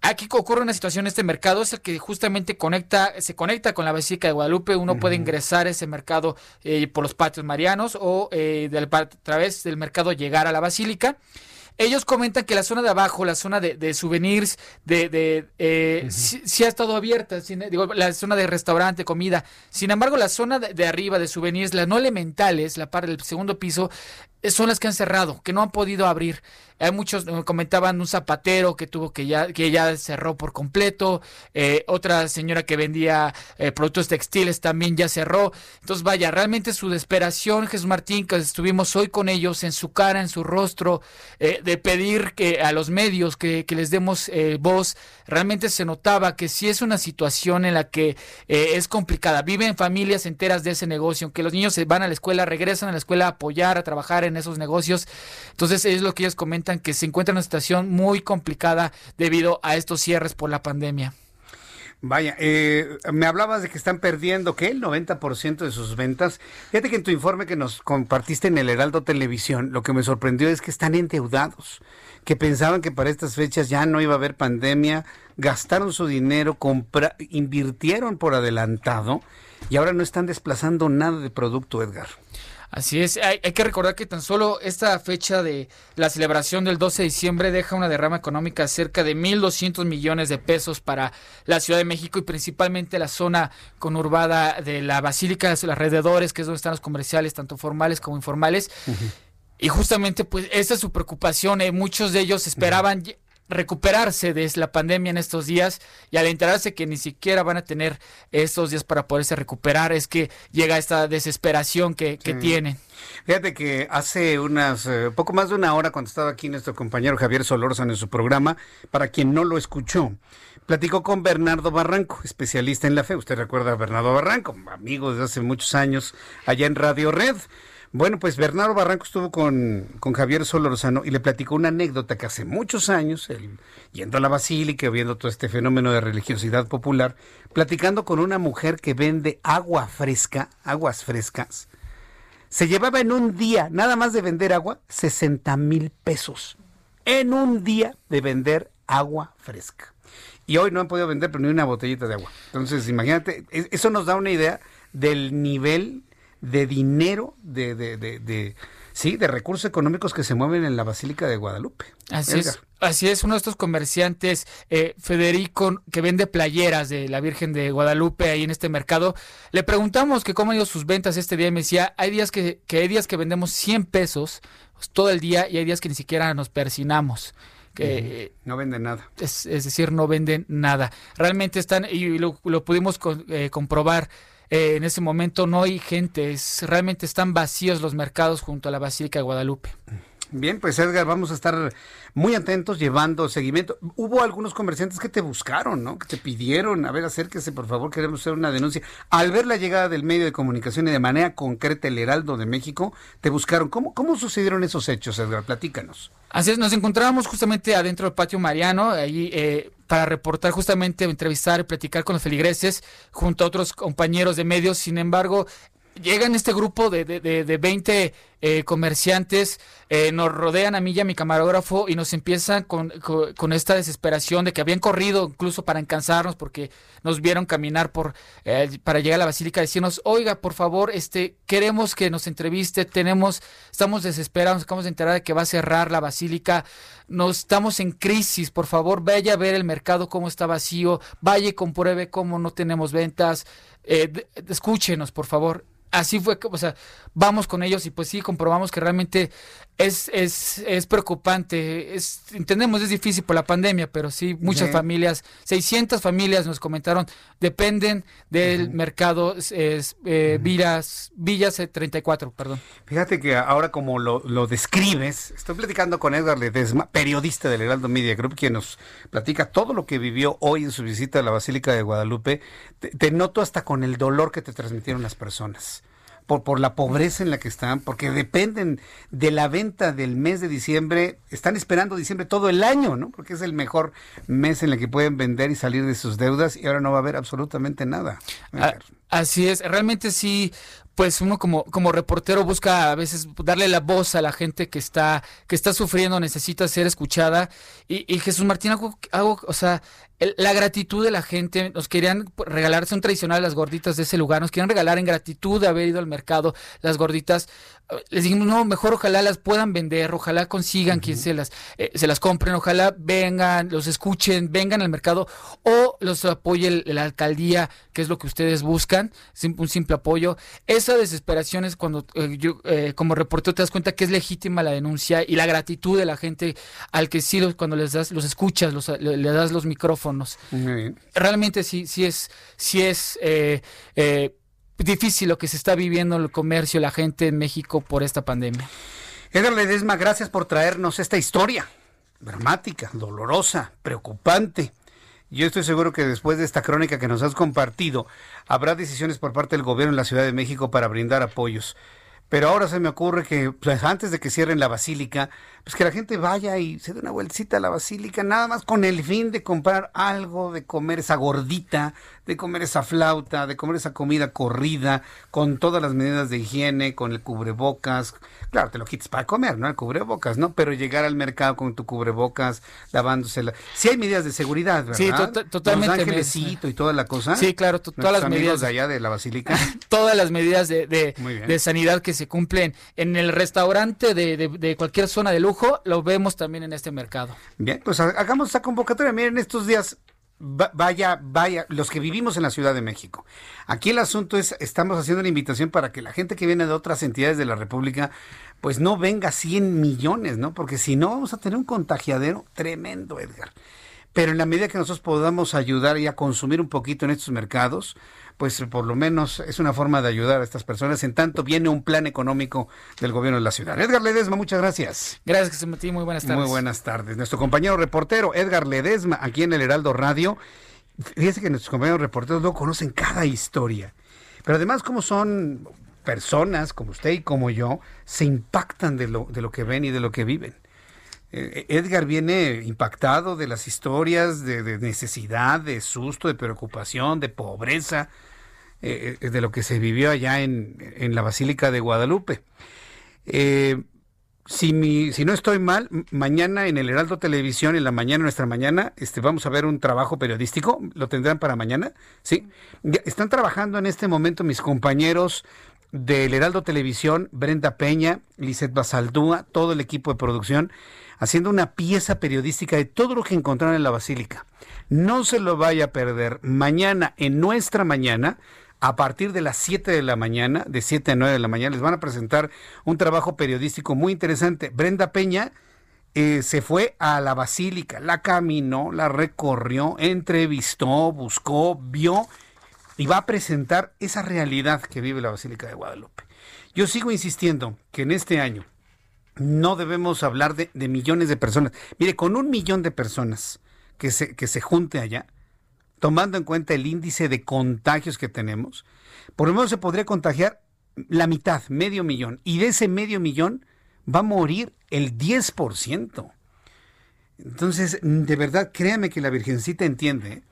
Aquí ocurre una situación, este mercado es el que justamente conecta, se conecta con la Basílica de Guadalupe, uno puede ingresar a ese mercado eh, por los patios marianos o a través del mercado llegar a la Basílica. Ellos comentan que la zona de abajo, la zona de, souvenirs, de, de eh, sí, ha estado abierta, digo, la zona de restaurante, comida. Sin embargo, la zona de, arriba de souvenirs, las no elementales, la parte del segundo piso, son las que han cerrado, que no han podido abrir. Hay muchos, comentaban un zapatero que tuvo que ya, que ya cerró por completo, eh, otra señora que vendía eh, productos textiles también ya cerró. Entonces, vaya, realmente su desesperación, Jesús Martín, que estuvimos hoy con ellos, en su cara, en su rostro, de pedir que a los medios que, que les demos voz, realmente se notaba que sí es una situación en la que es complicada. Viven familias enteras de ese negocio, aunque los niños se van a la escuela, regresan a la escuela a apoyar, a trabajar en esos negocios. Entonces es lo que ellos comentan, que se encuentra en una situación muy complicada debido a estos cierres por la pandemia. Vaya, eh, me hablabas de que están perdiendo, ¿qué? El 90% de sus ventas. Fíjate que en tu informe que nos compartiste en el Heraldo Televisión, lo que me sorprendió es que están endeudados, que pensaban que para estas fechas ya no iba a haber pandemia, gastaron su dinero, invirtieron por adelantado y ahora no están desplazando nada de producto, Edgar. Así es, hay, que recordar que tan solo esta fecha de la celebración del 12 de diciembre deja una derrama económica de cerca de 1.200 millones de pesos para la Ciudad de México y principalmente la zona conurbada de la Basílica, los alrededores, que es donde están los comerciales, tanto formales como informales. Y justamente, pues, esa es su preocupación. Eh, muchos de ellos esperaban recuperarse de la pandemia en estos días y al enterarse que ni siquiera van a tener estos días para poderse recuperar es que llega esta desesperación que, tienen. Fíjate que hace unas eh, poco más de una hora cuando estaba aquí nuestro compañero Javier Solórzano en su programa, para quien no lo escuchó, platicó con Bernardo Barranco, especialista en la fe. Usted recuerda a Bernardo Barranco, amigo desde hace muchos años allá en Radio Red. Bueno, pues Bernardo Barranco estuvo con, con Javier Solorzano y le platicó una anécdota que hace muchos años, él, yendo a la basílica, viendo todo este fenómeno de religiosidad popular, platicando con una mujer que vende agua fresca, aguas frescas, se llevaba en un día, nada más de vender agua, 60 mil pesos. En un día de vender agua fresca. Y hoy no han podido vender pero ni una botellita de agua. Entonces, imagínate, eso nos da una idea del nivel de dinero, de, de, de, sí, de recursos económicos que se mueven en la Basílica de Guadalupe. Así es. Así es, uno de estos comerciantes, eh, Federico, que vende playeras de la Virgen de Guadalupe ahí en este mercado, le preguntamos que cómo han ido sus ventas este día y me decía, hay días que, que hay días que vendemos 100 pesos pues, todo el día y hay días que ni siquiera nos persinamos. Que, no venden nada. Es, decir, no venden nada. Realmente están, y lo, pudimos eh, comprobar, eh, en ese momento no hay gente, realmente están vacíos los mercados junto a la Basílica de Guadalupe. Bien, pues Edgar, vamos a estar muy atentos llevando seguimiento. Hubo algunos comerciantes que te buscaron, ¿no? Que te pidieron, a ver, acérquese, por favor, queremos hacer una denuncia. Al ver la llegada del medio de comunicación y de manera concreta el Heraldo de México, te buscaron. ¿Cómo, cómo sucedieron esos hechos, Edgar? Platícanos. Así es, nos encontrábamos justamente adentro del patio Mariano, ahí eh, para reportar justamente, entrevistar y platicar con los feligreses junto a otros compañeros de medios. Sin embargo, llegan este grupo de, de, de, 20 eh, comerciantes, eh, nos rodean a mí y a mi camarógrafo y nos empiezan con, con, esta desesperación de que habían corrido incluso para encansarnos porque nos vieron caminar por eh, para llegar a la basílica, decirnos, oiga, por favor, este, queremos que nos entreviste, tenemos, estamos desesperados, acabamos de enterar de que va a cerrar la basílica, nos estamos en crisis, por favor, vaya a ver el mercado cómo está vacío, vaya y compruebe cómo no tenemos ventas, escúchenos, por favor así fue, o sea, vamos con ellos y pues sí, comprobamos que realmente es, es, es preocupante. Es, entendemos, es difícil por la pandemia, pero sí, muchas familias, 600 familias nos comentaron, dependen del mercado es, eh, Villas, Villas 34, perdón. Fíjate que ahora como lo, lo, describes, estoy platicando con Edgar Ledesma, periodista del Heraldo Media Group, quien nos platica todo lo que vivió hoy en su visita a la Basílica de Guadalupe. te noto hasta con el dolor que te transmitieron las personas por, por la pobreza en la que están, porque dependen de la venta del mes de diciembre, están esperando diciembre todo el año, ¿no? Porque es el mejor mes en el que pueden vender y salir de sus deudas y ahora no va a haber absolutamente nada. Así es, realmente sí, pues uno como, como reportero busca a veces darle la voz a la gente que está, que está sufriendo, necesita ser escuchada. Y, Jesús Martín, hago, hago, o sea, la gratitud de la gente, nos querían regalar, son tradicionales las gorditas de ese lugar, nos querían regalar en gratitud de haber ido al mercado las gorditas. Les dijimos, no, mejor ojalá las puedan vender, ojalá consigan quien se las, eh, se las compren, ojalá vengan, los escuchen, vengan al mercado o los apoye la alcaldía, que es lo que ustedes buscan, un simple apoyo. Esa desesperación es cuando eh, yo eh, como reportero te das cuenta que es legítima la denuncia y la gratitud de la gente al que sí cuando les das, los escuchas, los, le das los micrófonos Realmente sí, sí es, sí es eh, eh, difícil lo que se está viviendo el comercio, la gente en México por esta pandemia. Edgar Ledesma, gracias por traernos esta historia dramática, dolorosa, preocupante. Yo estoy seguro que después de esta crónica que nos has compartido, habrá decisiones por parte del gobierno en la Ciudad de México para brindar apoyos. Pero ahora se me ocurre que pues, antes de que cierren la basílica, pues que la gente vaya y se dé una vueltita a la basílica, nada más con el fin de comprar algo, de comer esa gordita, de comer esa flauta, de comer esa comida corrida, con todas las medidas de higiene, con el cubrebocas. Claro, te lo quites para comer, ¿no? El cubrebocas, ¿no? Pero llegar al mercado con tu cubrebocas, lavándosela. Sí hay medidas de seguridad, ¿verdad? Sí, totalmente. Los y toda la cosa. Sí, claro, todas las medidas. de allá de la basílica. todas las medidas de, de, sanidad que se cumplen en el restaurante de, de cualquier zona de lujo lo vemos también en este mercado. Bien, pues hagamos esta convocatoria. Miren, estos días vaya, vaya, los que vivimos en la Ciudad de México. Aquí el asunto es, estamos haciendo una invitación para que la gente que viene de otras entidades de la República, pues no venga 100 millones, ¿no? Porque si no, vamos a tener un contagiadero tremendo, Edgar. Pero en la medida que nosotros podamos ayudar y a consumir un poquito en estos mercados, pues por lo menos es una forma de ayudar a estas personas. En tanto viene un plan económico del gobierno de la ciudad. Edgar Ledesma, muchas gracias. Gracias, Jesús Martín. Muy buenas tardes. Muy buenas tardes. Nuestro compañero reportero Edgar Ledesma, aquí en el Heraldo Radio. Fíjese que nuestros compañeros reporteros no conocen cada historia. Pero además, como son personas como usted y como yo, se impactan de lo, de lo que ven y de lo que viven. Eh, Edgar viene impactado de las historias de, necesidad, de susto, de preocupación, de pobreza, eh, eh, de lo que se vivió allá en, la Basílica de Guadalupe. si, mi, si no estoy mal, mañana en el Heraldo Televisión, en la mañana, nuestra mañana, este, vamos a ver un trabajo periodístico. ¿Lo tendrán para mañana? Sí. están trabajando en este momento mis compañeros del Heraldo Televisión, Brenda Peña, Lizeth Basaldúa, todo el equipo de producción haciendo una pieza periodística de todo lo que encontraron en la basílica. No se lo vaya a perder. Mañana, en nuestra mañana, a partir de las 7 de la mañana, de 7 a 9 de la mañana, les van a presentar un trabajo periodístico muy interesante. Brenda Peña eh, se fue a la basílica, la caminó, la recorrió, entrevistó, buscó, vio y va a presentar esa realidad que vive la Basílica de Guadalupe. Yo sigo insistiendo que en este año no debemos hablar de, millones de personas. Mire, con un millón de personas que se, que se junte allá, tomando en cuenta el índice de contagios que tenemos, por lo menos se podría contagiar la mitad, medio millón. Y de ese medio millón va a morir el 10%. Entonces, de verdad, créame que la Virgencita entiende.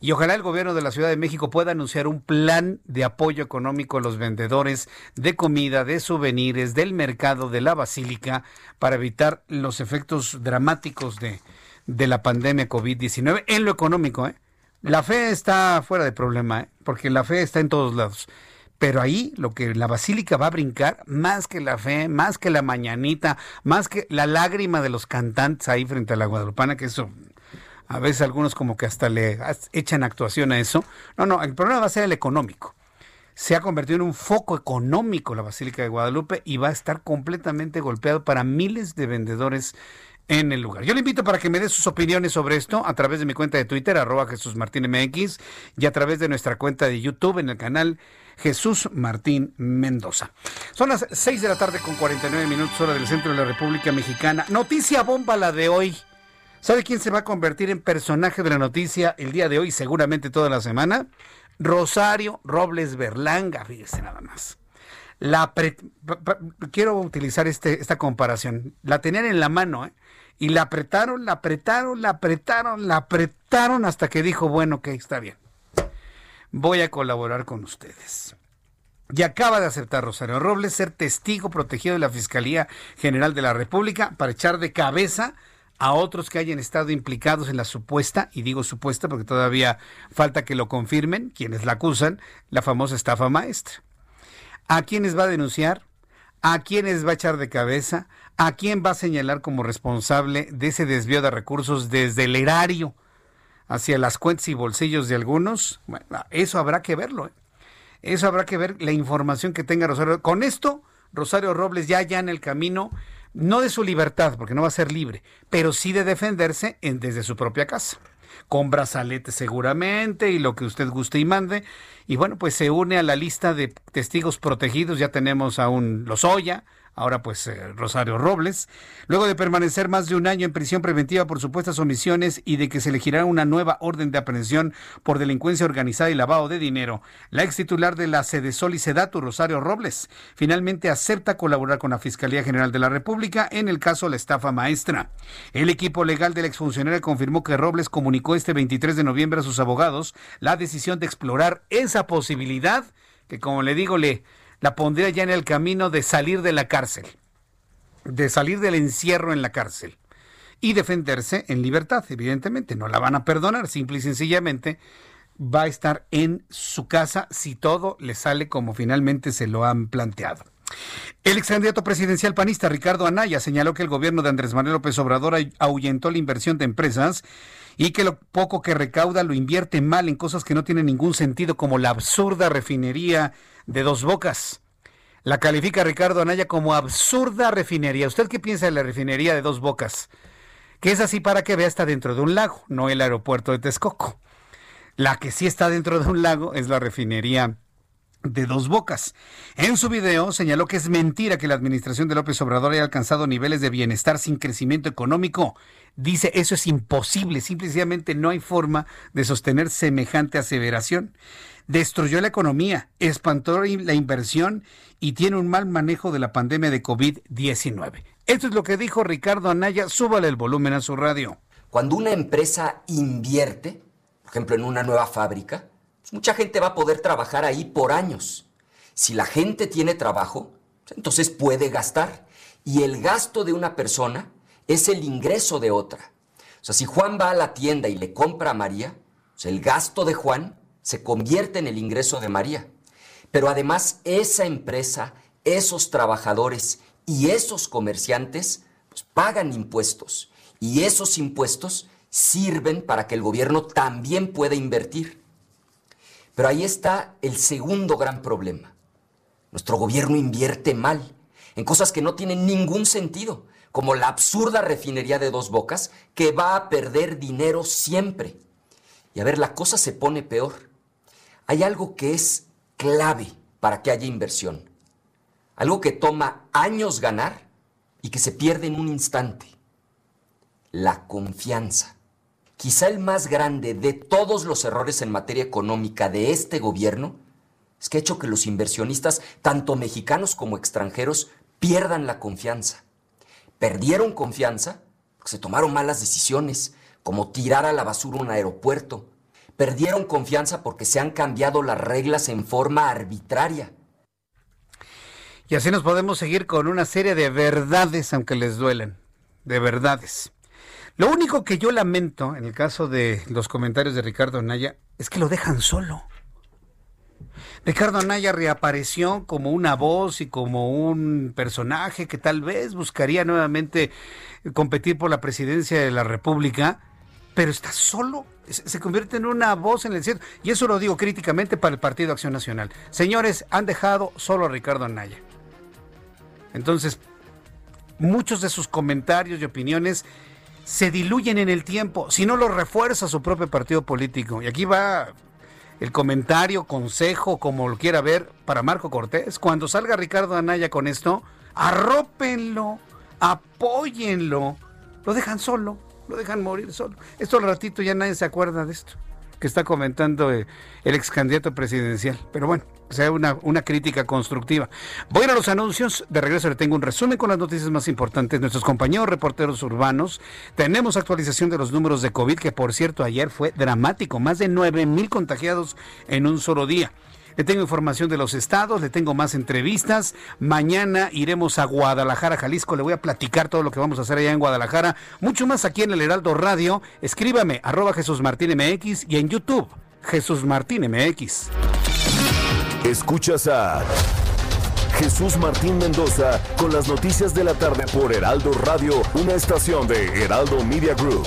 Y ojalá el gobierno de la Ciudad de México pueda anunciar un plan de apoyo económico a los vendedores de comida, de souvenirs, del mercado, de la basílica, para evitar los efectos dramáticos de, de la pandemia COVID-19 en lo económico. ¿eh? La fe está fuera de problema, ¿eh? porque la fe está en todos lados. Pero ahí lo que la basílica va a brincar, más que la fe, más que la mañanita, más que la lágrima de los cantantes ahí frente a la Guadalupana, que eso a veces algunos como que hasta le echan actuación a eso. No, no, el problema va a ser el económico. Se ha convertido en un foco económico la Basílica de Guadalupe y va a estar completamente golpeado para miles de vendedores en el lugar. Yo le invito para que me dé sus opiniones sobre esto a través de mi cuenta de Twitter, arroba Jesús Martín MX, y a través de nuestra cuenta de YouTube en el canal Jesús Martín Mendoza. Son las 6 de la tarde con 49 minutos hora del centro de la República Mexicana. Noticia bomba la de hoy. ¿Sabe quién se va a convertir en personaje de la noticia el día de hoy, seguramente toda la semana? Rosario Robles Berlanga, fíjese nada más. La quiero utilizar este, esta comparación. La tenían en la mano, ¿eh? Y la apretaron, la apretaron, la apretaron, la apretaron hasta que dijo, bueno, que está bien. Voy a colaborar con ustedes. Y acaba de aceptar Rosario Robles ser testigo protegido de la Fiscalía General de la República para echar de cabeza a otros que hayan estado implicados en la supuesta, y digo supuesta porque todavía falta que lo confirmen quienes la acusan, la famosa estafa maestra. ¿A quiénes va a denunciar? ¿A quiénes va a echar de cabeza? ¿A quién va a señalar como responsable de ese desvío de recursos desde el erario hacia las cuentas y bolsillos de algunos? Bueno, eso habrá que verlo. ¿eh? Eso habrá que ver la información que tenga Rosario. Con esto, Rosario Robles ya ya en el camino, no de su libertad, porque no va a ser libre, pero sí de defenderse en, desde su propia casa con brazalete seguramente y lo que usted guste y mande. Y bueno, pues se une a la lista de testigos protegidos. Ya tenemos a un Lozoya, ahora pues eh, Rosario Robles, luego de permanecer más de un año en prisión preventiva por supuestas omisiones y de que se elegirá una nueva orden de aprehensión por delincuencia organizada y lavado de dinero, la ex titular de la sede y Sedatu, Rosario Robles, finalmente acepta colaborar con la Fiscalía General de la República en el caso la estafa maestra. El equipo legal de la exfuncionaria confirmó que Robles comunicó este 23 de noviembre a sus abogados la decisión de explorar esa posibilidad que como le digo le la pondría ya en el camino de salir de la cárcel, de salir del encierro en la cárcel y defenderse en libertad, evidentemente. No la van a perdonar, simple y sencillamente va a estar en su casa si todo le sale como finalmente se lo han planteado. El ex candidato presidencial panista Ricardo Anaya señaló que el gobierno de Andrés Manuel López Obrador ahuyentó la inversión de empresas y que lo poco que recauda lo invierte mal en cosas que no tienen ningún sentido, como la absurda refinería de dos bocas. La califica Ricardo Anaya como absurda refinería. ¿Usted qué piensa de la refinería de dos bocas? Que es así para que vea está dentro de un lago, no el aeropuerto de Texcoco. La que sí está dentro de un lago es la refinería de dos bocas. En su video señaló que es mentira que la administración de López Obrador haya alcanzado niveles de bienestar sin crecimiento económico. Dice, eso es imposible, simplemente no hay forma de sostener semejante aseveración. Destruyó la economía, espantó la inversión y tiene un mal manejo de la pandemia de COVID-19. Esto es lo que dijo Ricardo Anaya, súbale el volumen a su radio. Cuando una empresa invierte, por ejemplo, en una nueva fábrica, mucha gente va a poder trabajar ahí por años. Si la gente tiene trabajo, entonces puede gastar. Y el gasto de una persona es el ingreso de otra. O sea, si Juan va a la tienda y le compra a María, el gasto de Juan se convierte en el ingreso de María. Pero además esa empresa, esos trabajadores y esos comerciantes pues, pagan impuestos. Y esos impuestos sirven para que el gobierno también pueda invertir. Pero ahí está el segundo gran problema. Nuestro gobierno invierte mal en cosas que no tienen ningún sentido, como la absurda refinería de dos bocas que va a perder dinero siempre. Y a ver, la cosa se pone peor. Hay algo que es clave para que haya inversión. Algo que toma años ganar, y que se pierde en un instante. La confianza. Quizá el más grande de todos los errores en materia económica de este gobierno es que ha hecho que los inversionistas, tanto mexicanos como extranjeros, pierdan la confianza. Perdieron confianza porque se tomaron malas decisiones, como tirar a la basura un aeropuerto. Perdieron confianza porque se han cambiado las reglas en forma arbitraria. Y así nos podemos seguir con una serie de verdades, aunque les duelen, de verdades. Lo único que yo lamento en el caso de los comentarios de Ricardo Anaya es que lo dejan solo. Ricardo Anaya reapareció como una voz y como un personaje que tal vez buscaría nuevamente competir por la presidencia de la República, pero está solo. Se convierte en una voz en el cielo. Y eso lo digo críticamente para el Partido Acción Nacional. Señores, han dejado solo a Ricardo Anaya. Entonces, muchos de sus comentarios y opiniones se diluyen en el tiempo, si no lo refuerza su propio partido político. Y aquí va el comentario, consejo, como lo quiera ver, para Marco Cortés. Cuando salga Ricardo Anaya con esto, arrópenlo, apóyenlo. Lo dejan solo, lo dejan morir solo. Esto al ratito ya nadie se acuerda de esto que está comentando eh, el ex candidato presidencial. Pero bueno, sea una, una crítica constructiva. Voy a los anuncios. De regreso le tengo un resumen con las noticias más importantes. Nuestros compañeros reporteros urbanos. Tenemos actualización de los números de COVID, que por cierto ayer fue dramático. Más de 9 mil contagiados en un solo día. Le tengo información de los estados, le tengo más entrevistas. Mañana iremos a Guadalajara, Jalisco. Le voy a platicar todo lo que vamos a hacer allá en Guadalajara. Mucho más aquí en el Heraldo Radio. Escríbame, arroba Jesús Martín MX y en YouTube, Jesús Martín MX. Escuchas a Jesús Martín Mendoza con las noticias de la tarde por Heraldo Radio, una estación de Heraldo Media Group.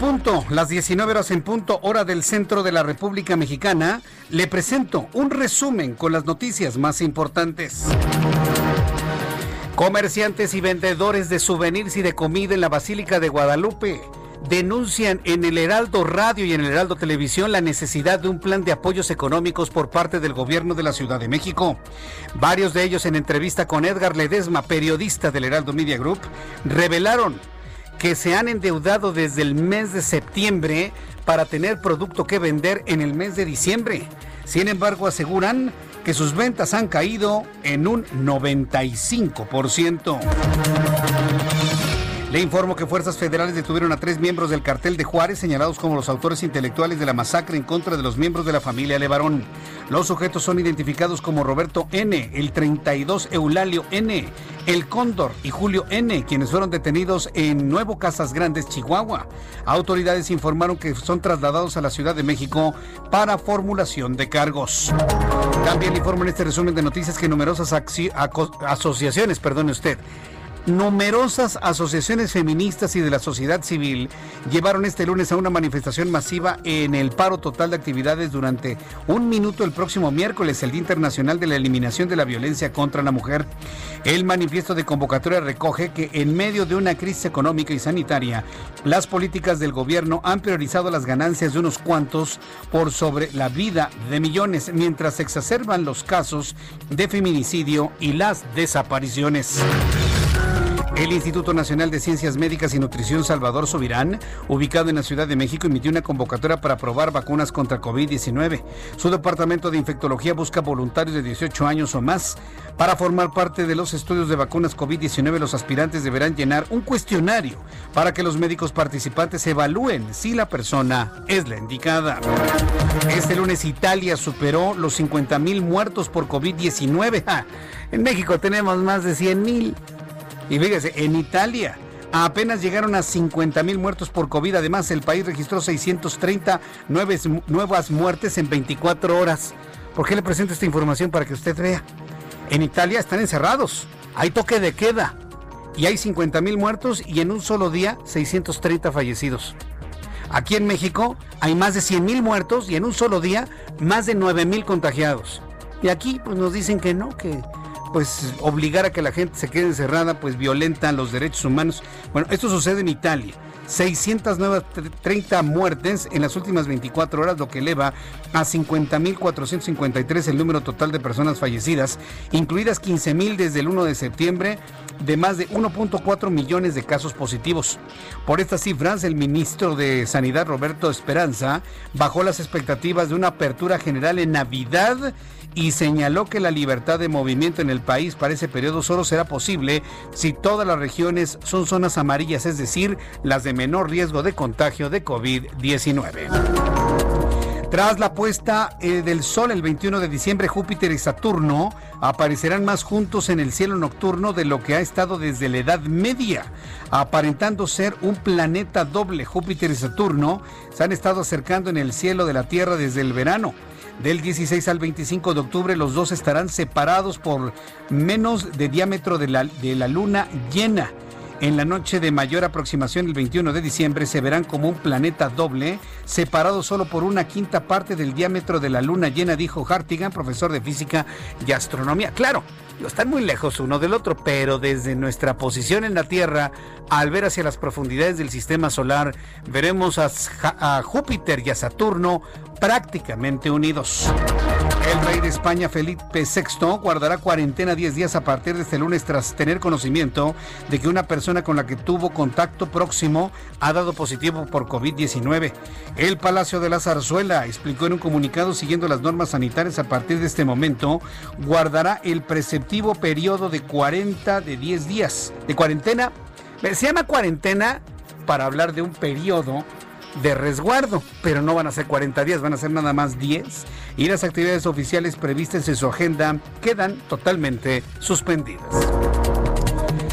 Punto, las 19 horas en punto, hora del centro de la República Mexicana. Le presento un resumen con las noticias más importantes. Comerciantes y vendedores de souvenirs y de comida en la Basílica de Guadalupe denuncian en el Heraldo Radio y en el Heraldo Televisión la necesidad de un plan de apoyos económicos por parte del gobierno de la Ciudad de México. Varios de ellos en entrevista con Edgar Ledesma, periodista del Heraldo Media Group, revelaron que se han endeudado desde el mes de septiembre para tener producto que vender en el mes de diciembre. Sin embargo, aseguran que sus ventas han caído en un 95%. Le informo que fuerzas federales detuvieron a tres miembros del cartel de Juárez señalados como los autores intelectuales de la masacre en contra de los miembros de la familia Levarón. Los sujetos son identificados como Roberto N., el 32 Eulalio N., el Cóndor y Julio N., quienes fueron detenidos en Nuevo Casas Grandes, Chihuahua. Autoridades informaron que son trasladados a la Ciudad de México para formulación de cargos. También informo en este resumen de noticias que numerosas asociaciones, perdone usted, Numerosas asociaciones feministas y de la sociedad civil llevaron este lunes a una manifestación masiva en el paro total de actividades durante un minuto el próximo miércoles, el Día Internacional de la Eliminación de la Violencia contra la Mujer. El manifiesto de convocatoria recoge que en medio de una crisis económica y sanitaria, las políticas del gobierno han priorizado las ganancias de unos cuantos por sobre la vida de millones, mientras se exacerban los casos de feminicidio y las desapariciones. El Instituto Nacional de Ciencias Médicas y Nutrición Salvador Subirán, ubicado en la Ciudad de México, emitió una convocatoria para probar vacunas contra COVID-19. Su departamento de infectología busca voluntarios de 18 años o más. Para formar parte de los estudios de vacunas COVID-19, los aspirantes deberán llenar un cuestionario para que los médicos participantes evalúen si la persona es la indicada. Este lunes Italia superó los 50 mil muertos por COVID-19. En México tenemos más de 100 mil. Y fíjese, en Italia apenas llegaron a 50 mil muertos por COVID. Además, el país registró 630 nuevas muertes en 24 horas. ¿Por qué le presento esta información para que usted vea? En Italia están encerrados, hay toque de queda y hay 50 mil muertos y en un solo día 630 fallecidos. Aquí en México hay más de 100 mil muertos y en un solo día más de 9 mil contagiados. Y aquí pues nos dicen que no, que pues obligar a que la gente se quede encerrada pues violenta los derechos humanos. Bueno, esto sucede en Italia. 630 muertes en las últimas 24 horas, lo que eleva a 50.453 el número total de personas fallecidas, incluidas 15.000 desde el 1 de septiembre, de más de 1.4 millones de casos positivos. Por estas cifras, el ministro de Sanidad, Roberto Esperanza, bajó las expectativas de una apertura general en Navidad y señaló que la libertad de movimiento en el país para ese periodo solo será posible si todas las regiones son zonas amarillas, es decir, las de menor riesgo de contagio de COVID-19. Tras la puesta eh, del sol el 21 de diciembre, Júpiter y Saturno aparecerán más juntos en el cielo nocturno de lo que ha estado desde la Edad Media, aparentando ser un planeta doble. Júpiter y Saturno se han estado acercando en el cielo de la Tierra desde el verano. Del 16 al 25 de octubre los dos estarán separados por menos de diámetro de la, de la luna llena. En la noche de mayor aproximación, el 21 de diciembre, se verán como un planeta doble, separado solo por una quinta parte del diámetro de la luna llena, dijo Hartigan, profesor de física y astronomía. Claro, están muy lejos uno del otro, pero desde nuestra posición en la Tierra, al ver hacia las profundidades del sistema solar, veremos a, a Júpiter y a Saturno prácticamente unidos. El rey de España, Felipe VI, guardará cuarentena 10 días a partir de este lunes tras tener conocimiento de que una persona con la que tuvo contacto próximo ha dado positivo por COVID-19. El Palacio de la Zarzuela explicó en un comunicado siguiendo las normas sanitarias a partir de este momento, guardará el preceptivo periodo de 40 de 10 días de cuarentena. Se llama cuarentena para hablar de un periodo de resguardo, pero no van a ser 40 días, van a ser nada más 10 y las actividades oficiales previstas en su agenda quedan totalmente suspendidas.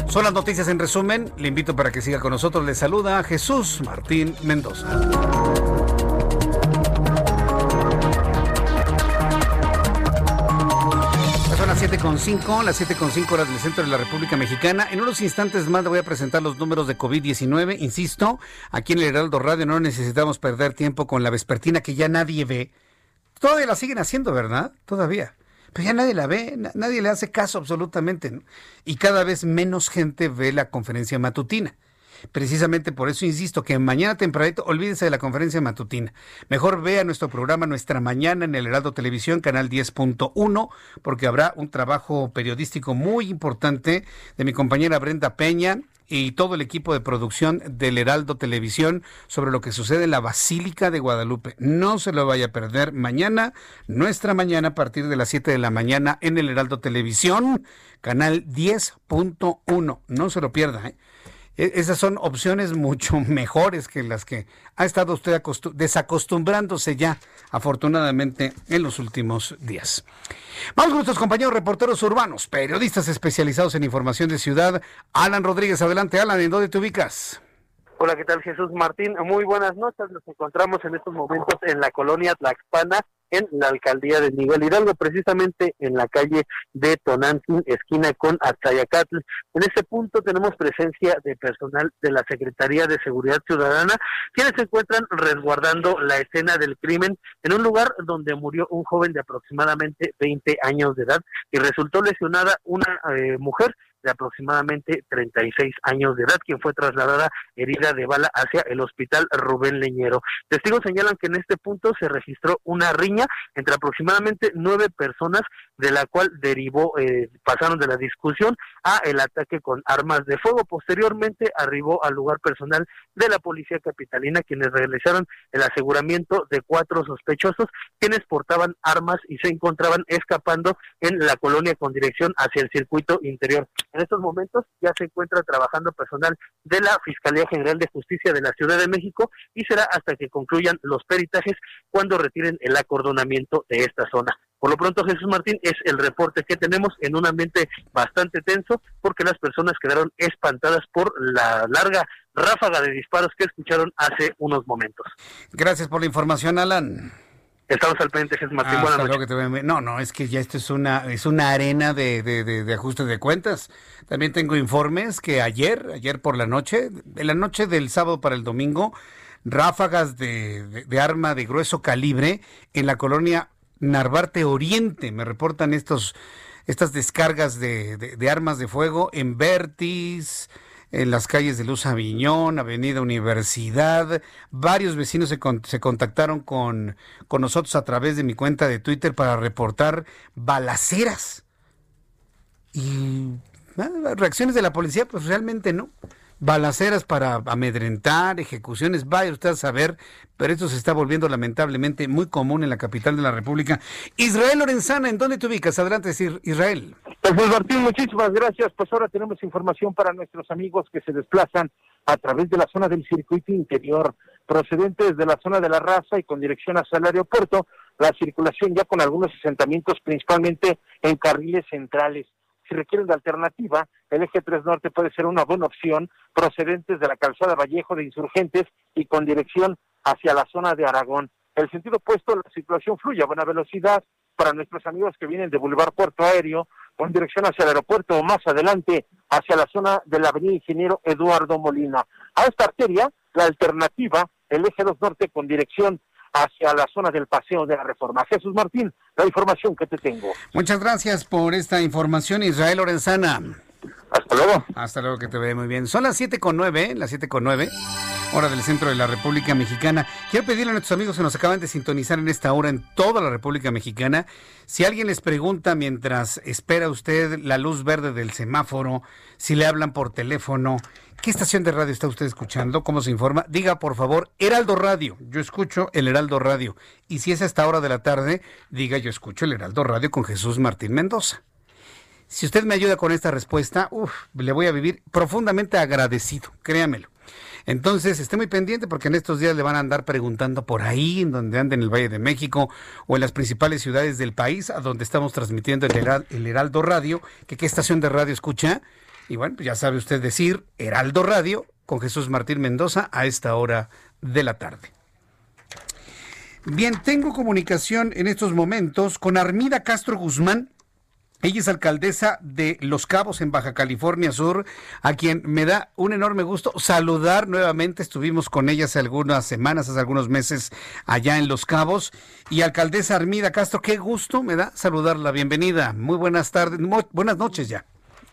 Son las noticias en resumen. Le invito para que siga con nosotros. Le saluda Jesús Martín Mendoza. 7.5, las 7.5 horas del centro de la República Mexicana. En unos instantes más le voy a presentar los números de COVID-19. Insisto, aquí en el Heraldo Radio no necesitamos perder tiempo con la vespertina que ya nadie ve. Todavía la siguen haciendo, ¿verdad? Todavía. Pero ya nadie la ve, nadie le hace caso absolutamente. Y cada vez menos gente ve la conferencia matutina. Precisamente por eso insisto que mañana tempranito olvídense de la conferencia matutina. Mejor vea nuestro programa Nuestra Mañana en el Heraldo Televisión, canal 10.1, porque habrá un trabajo periodístico muy importante de mi compañera Brenda Peña y todo el equipo de producción del Heraldo Televisión sobre lo que sucede en la Basílica de Guadalupe. No se lo vaya a perder mañana, nuestra mañana a partir de las 7 de la mañana en el Heraldo Televisión, canal 10.1. No se lo pierda, ¿eh? E, esas son opciones mucho mejores que las que ha estado usted desacostumbrándose ya, afortunadamente, en los últimos días. Vamos con compañeros reporteros urbanos, periodistas especializados en información de ciudad. Alan Rodríguez, adelante, Alan, ¿en dónde te ubicas? Hola, ¿qué tal Jesús Martín? Muy buenas noches. Nos encontramos en estos momentos en la colonia Tlaxpana, en la alcaldía de Miguel Hidalgo, precisamente en la calle de Tonantzin, esquina con Azayacatl. En este punto tenemos presencia de personal de la Secretaría de Seguridad Ciudadana, quienes se encuentran resguardando la escena del crimen en un lugar donde murió un joven de aproximadamente 20 años de edad y resultó lesionada una eh, mujer de aproximadamente 36 años de edad, quien fue trasladada herida de bala hacia el hospital Rubén Leñero. Testigos señalan que en este punto se registró una riña entre aproximadamente nueve personas, de la cual derivó, eh, pasaron de la discusión a el ataque con armas de fuego. Posteriormente arribó al lugar personal de la policía capitalina, quienes realizaron el aseguramiento de cuatro sospechosos, quienes portaban armas y se encontraban escapando en la colonia con dirección hacia el circuito interior. En estos momentos ya se encuentra trabajando personal de la Fiscalía General de Justicia de la Ciudad de México y será hasta que concluyan los peritajes cuando retiren el acordonamiento de esta zona. Por lo pronto, Jesús Martín, es el reporte que tenemos en un ambiente bastante tenso porque las personas quedaron espantadas por la larga ráfaga de disparos que escucharon hace unos momentos. Gracias por la información, Alan. Estamos al pendiente, Jesús Martín. Buenas noches. No, no, es que ya esto es una, es una arena de, de, de, ajuste de cuentas. También tengo informes que ayer, ayer por la noche, de la noche del sábado para el domingo, ráfagas de, de arma de grueso calibre en la colonia Narvarte Oriente. Me reportan estos, estas descargas de, de armas de fuego en Vertis, en las calles de Luz Aviñón, Avenida Universidad. Varios vecinos se, se contactaron con, con nosotros a través de mi cuenta de Twitter para reportar balaceras. Y reacciones de la policía, pues realmente no balaceras para amedrentar, ejecuciones, vaya usted a saber, pero esto se está volviendo lamentablemente muy común en la capital de la República. Israel Lorenzana, ¿en dónde te ubicas? Adelante, Israel. Pues Martín, muchísimas gracias. Pues ahora tenemos información para nuestros amigos que se desplazan a través de la zona del circuito interior, procedentes de la zona de la raza y con dirección hacia el aeropuerto, la circulación ya con algunos asentamientos principalmente en carriles centrales si requieren de alternativa, el eje 3 Norte puede ser una buena opción procedentes de la calzada Vallejo de Insurgentes y con dirección hacia la zona de Aragón. El sentido opuesto, la situación fluye a buena velocidad para nuestros amigos que vienen de Boulevard Puerto Aéreo con dirección hacia el aeropuerto o más adelante hacia la zona de la avenida Ingeniero Eduardo Molina. A esta arteria, la alternativa, el eje 2 Norte con dirección hacia la zona del Paseo de la Reforma. Jesús Martín, la información que te tengo. Muchas gracias por esta información, Israel Lorenzana. Hasta luego. Hasta luego, que te ve muy bien. Son las siete con nueve, las siete con nueve, hora del centro de la República Mexicana. Quiero pedirle a nuestros amigos que nos acaban de sintonizar en esta hora en toda la República Mexicana, si alguien les pregunta mientras espera usted la luz verde del semáforo, si le hablan por teléfono, ¿Qué estación de radio está usted escuchando? ¿Cómo se informa? Diga, por favor, Heraldo Radio. Yo escucho el Heraldo Radio. Y si es a esta hora de la tarde, diga, yo escucho el Heraldo Radio con Jesús Martín Mendoza. Si usted me ayuda con esta respuesta, le voy a vivir profundamente agradecido, créamelo. Entonces, esté muy pendiente porque en estos días le van a andar preguntando por ahí, en donde anda en el Valle de México o en las principales ciudades del país, a donde estamos transmitiendo el, Heraldo Radio, que qué estación de radio escucha. Y bueno, pues ya sabe usted decir Heraldo Radio con Jesús Martín Mendoza a esta hora de la tarde. Bien, tengo comunicación en estos momentos con Armida Castro Guzmán. Ella es alcaldesa de Los Cabos en Baja California Sur, a quien me da un enorme gusto saludar nuevamente. Estuvimos con ella hace algunas semanas, hace algunos meses allá en Los Cabos. Y alcaldesa Armida Castro, qué gusto me da saludarla. Bienvenida. Muy buenas tardes, buenas noches ya.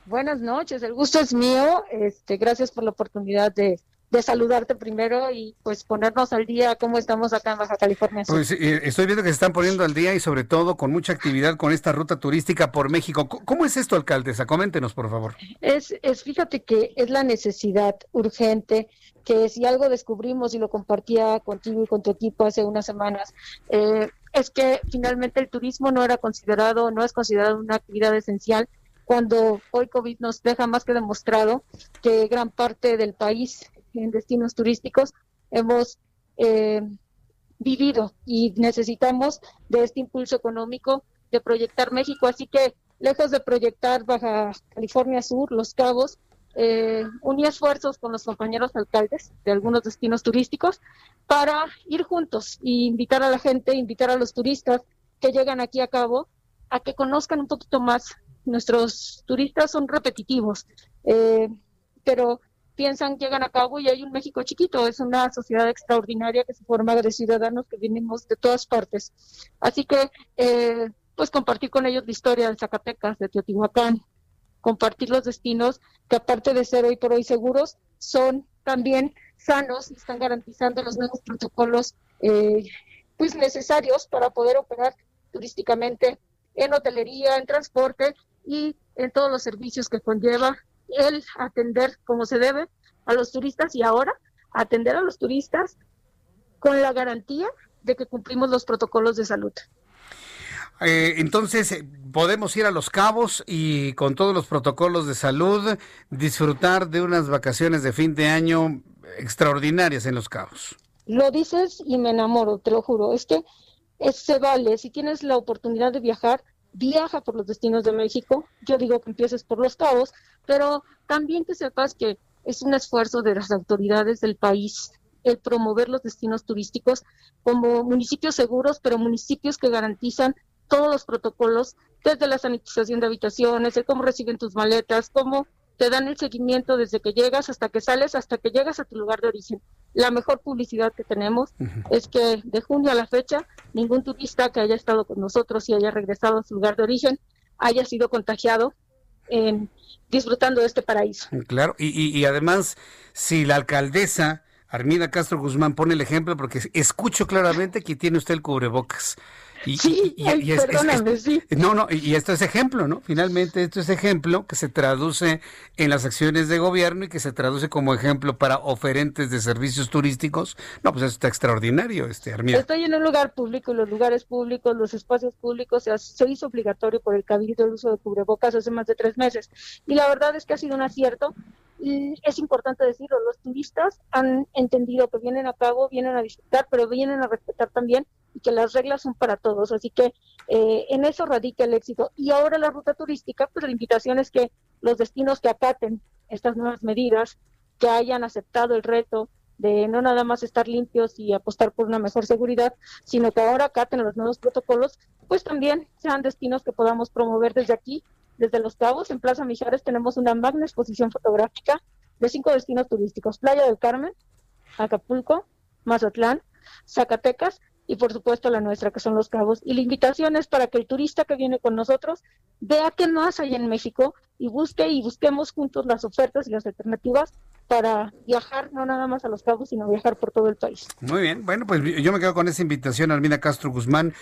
Buenas noches, el gusto es mío. Este, gracias por la oportunidad de, saludarte primero y pues ponernos al día cómo estamos acá en Baja California. Pues eh, estoy viendo que se están poniendo al día y sobre todo con mucha actividad con esta ruta turística por México. ¿Cómo es esto, alcaldesa? Coméntenos, por favor. Es, es fíjate que es la necesidad urgente que si algo descubrimos y lo compartía contigo y con tu equipo hace unas semanas, eh, es que finalmente el turismo no era considerado, no es considerado una actividad esencial cuando hoy COVID nos deja más que demostrado que gran parte del país en destinos turísticos hemos eh, vivido y necesitamos de este impulso económico de proyectar México. Así que, lejos de proyectar Baja California Sur, Los Cabos, eh, uní esfuerzos con los compañeros alcaldes de algunos destinos turísticos para ir juntos e invitar a la gente, invitar a los turistas que llegan aquí a Cabo a que conozcan un poquito más nuestros turistas son repetitivos, eh, pero piensan, llegan a cabo y hay un México chiquito, es una sociedad extraordinaria que se forma de ciudadanos que venimos de todas partes. Así que, eh, pues compartir con ellos la historia de Zacatecas, de Teotihuacán, compartir los destinos que aparte de ser hoy por hoy seguros, son también sanos y están garantizando los nuevos protocolos eh, pues necesarios para poder operar turísticamente en hotelería, en transporte y en todos los servicios que conlleva el atender como se debe a los turistas y ahora atender a los turistas con la garantía de que cumplimos los protocolos de salud. Eh, entonces, eh, podemos ir a Los Cabos y con todos los protocolos de salud disfrutar de unas vacaciones de fin de año extraordinarias en Los Cabos. Lo dices y me enamoro, te lo juro. Es que se vale, si tienes la oportunidad de viajar, viaja por los destinos de México. Yo digo que empieces por los cabos, pero también que sepas que es un esfuerzo de las autoridades del país el promover los destinos turísticos como municipios seguros, pero municipios que garantizan todos los protocolos, desde la sanitización de habitaciones, el cómo reciben tus maletas, cómo te dan el seguimiento desde que llegas hasta que sales, hasta que llegas a tu lugar de origen. La mejor publicidad que tenemos es que de junio a la fecha, ningún turista que haya estado con nosotros y haya regresado a su lugar de origen haya sido contagiado disfrutando de este paraíso. Claro, y, y además, si la alcaldesa Armida Castro Guzmán pone el ejemplo porque escucho claramente que tiene usted el cubrebocas. Y, sí, perdóname, sí. No, no, y esto es ejemplo, ¿no? Finalmente esto es ejemplo que se traduce en las acciones de gobierno y que se traduce como ejemplo para oferentes de servicios turísticos. No, pues eso está extraordinario, este Armida. Estoy en un lugar público, los lugares públicos, los espacios públicos, se, se hizo obligatorio por el Cabildo el uso de cubrebocas hace más de tres meses. Y la verdad es que ha sido un acierto es importante decirlo, los turistas han entendido que vienen a cabo, vienen a disfrutar, pero vienen a respetar también y que las reglas son para todos. Así que eh, en eso radica el éxito. Y ahora la ruta turística, pues la invitación es que los destinos que acaten estas nuevas medidas, que hayan aceptado el reto de no nada más estar limpios y apostar por una mejor seguridad, sino que ahora acaten los nuevos protocolos, pues también sean destinos que podamos promover desde aquí desde Los Cabos, en Plaza Mijares, tenemos una magna exposición fotográfica de cinco destinos turísticos, Playa del Carmen, Acapulco, Mazatlán, Zacatecas y por supuesto la nuestra, que son Los Cabos. Y la invitación es para que el turista que viene con nosotros vea qué más hay en México y busque y busquemos juntos las ofertas y las alternativas para viajar no nada más a Los Cabos, sino viajar por todo el país. Muy bien, bueno, pues yo me quedo con esa invitación, Armina Castro Guzmán.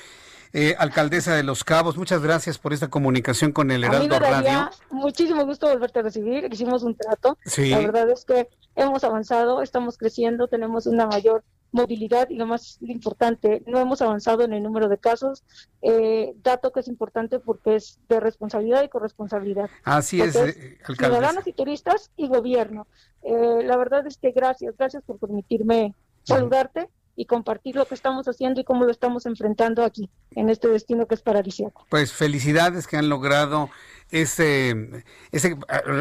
Eh, alcaldesa de Los Cabos, muchas gracias por esta comunicación con el Heraldo Radio. Muchísimo gusto volverte a recibir, hicimos un trato. La verdad es que hemos avanzado, estamos creciendo, tenemos una mayor movilidad y lo más importante, no hemos avanzado en el número de casos, eh, dato que es importante porque es de responsabilidad y corresponsabilidad. Así es, eh, Ciudadanos y turistas y gobierno. la verdad es que gracias, gracias por permitirme saludarte y compartir lo que estamos haciendo y cómo lo estamos enfrentando aquí, en este destino que es paradisíaco. Pues felicidades que han logrado ese, ese